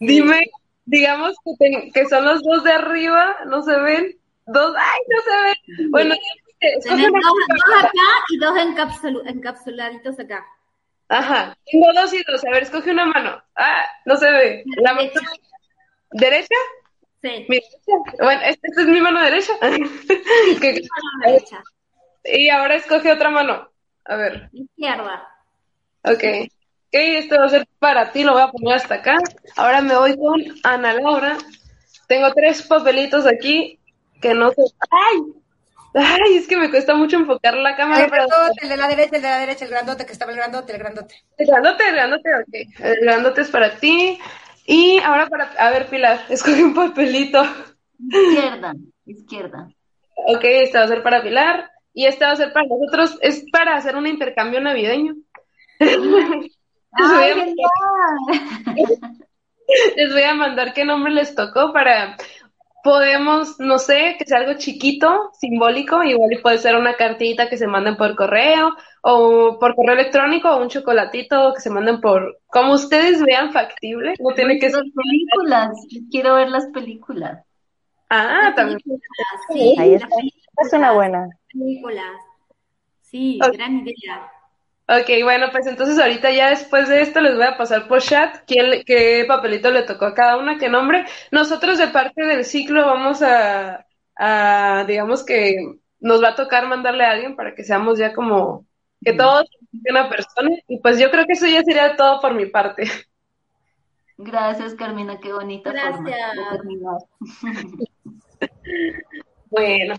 Dime, digamos que, ten- que son los dos de arriba, ¿no se ven? Dos, ¡ay, no se ven! Bueno, Tenés dos, dos acá y dos encapsulu- encapsuladitos acá. Ajá, tengo dos y dos. A ver, escoge una mano. Ah, no se ve. La mano Derecha. Sí, Mi derecha. Bueno, esta esta es mi mano derecha. Que- mano derecha. y ahora escoge otra mano. A ver, Izquierda. ok. Ok, esto va a ser para ti, lo voy a poner hasta acá. Ahora me voy con Ana Laura. Tengo tres papelitos aquí que no sé. ¡Ay! Ay, es que me cuesta mucho enfocar la cámara, El pero. grandote, el de la derecha, el de la derecha, el grandote, que estaba el grandote, el grandote. El grandote, el grandote, ok. El grandote es para ti. Y ahora para. A ver, Pilar, escoge un papelito. Izquierda, izquierda. Ok, este va a ser para Pilar. Y este va a ser para nosotros. Es para hacer un intercambio navideño. Les voy, ¡Ay, a, genial! les voy a mandar qué nombre les tocó para. Podemos, no sé, que sea algo chiquito, simbólico, igual puede ser una cartita que se manden por correo, o por correo electrónico, o un chocolatito que se manden por, como ustedes vean factible, no tiene que ser. Las películas, quiero ver las películas. Ah, también. Sí, Ahí está. películas, Es una buena. películas. Sí, gran idea. Ok, bueno, pues entonces ahorita ya después de esto les voy a pasar por chat quién, le- qué papelito le tocó a cada una, qué nombre. Nosotros de parte del ciclo vamos a, a, digamos que nos va a tocar mandarle a alguien para que seamos ya como que todos una persona. Y pues yo creo que eso ya sería todo por mi parte. Gracias, Carmina, qué bonita forma de Gracias. terminar. Bueno,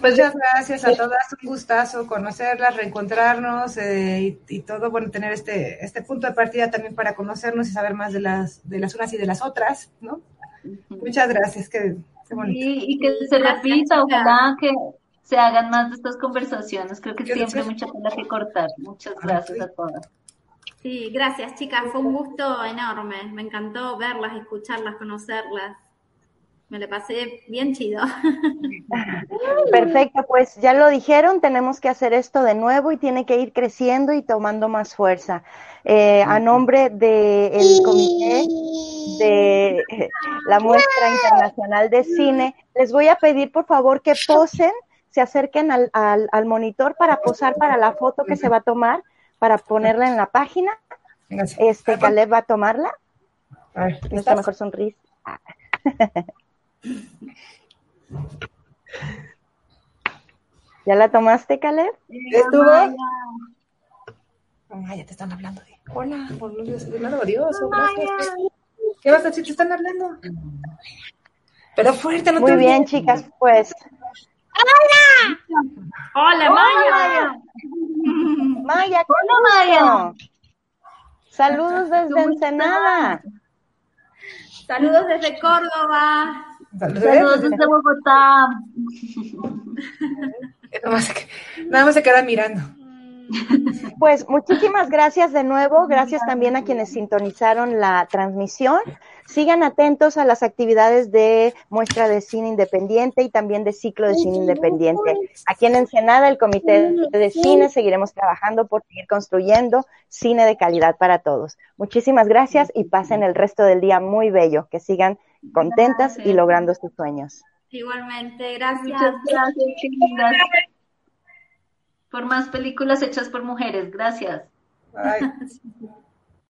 Muchas gracias a todas, un gustazo conocerlas, reencontrarnos eh, y, y todo, bueno, tener este, este punto de partida también para conocernos y saber más de las, de las unas y de las otras, ¿no? Muchas gracias, qué, qué bonito. Sí, y que se repita, ojalá que se hagan más de estas conversaciones. Creo que Yo siempre hay mucha tela que cortar. Muchas gracias a todas. Sí, gracias chicas, fue un gusto enorme. Me encantó verlas, escucharlas, conocerlas. Me le pasé bien chido. Perfecto, pues ya lo dijeron, tenemos que hacer esto de nuevo y tiene que ir creciendo y tomando más fuerza. Eh, a nombre del comité de la muestra internacional de cine, les voy a pedir por favor que posen, se acerquen al, al, al monitor para posar para la foto que se va a tomar, para ponerla en la página. Este, Caleb va a tomarla. Nuestra mejor sonrisa. ¿Ya la tomaste, Caleb? ¿Estuvo? Maya. Ah, ya te están hablando. de- Hola, por Dios, odioso, gracias. ¿Qué vas a decir? ¿Te están hablando? Pero fuerte, no te Muy bien, olvides. chicas, pues. Hola, Maya. Maya, qué Hola, gusto. Saludos desde Ensenada. Saludos desde Córdoba. Saludos. Desde Bogotá. Nada más, se que- nada más se queda mirando. Pues muchísimas gracias de nuevo, gracias también a quienes sintonizaron la transmisión. Sigan atentos a las actividades de muestra de cine independiente y también de ciclo de cine independiente. Aquí en Ensenada, el Comité de Cine, seguiremos trabajando por seguir construyendo cine de calidad para todos. Muchísimas gracias y pasen el resto del día muy bello, que sigan contentas y logrando sus sueños. Igualmente, gracias. Muchas gracias, Por más películas hechas por mujeres, gracias.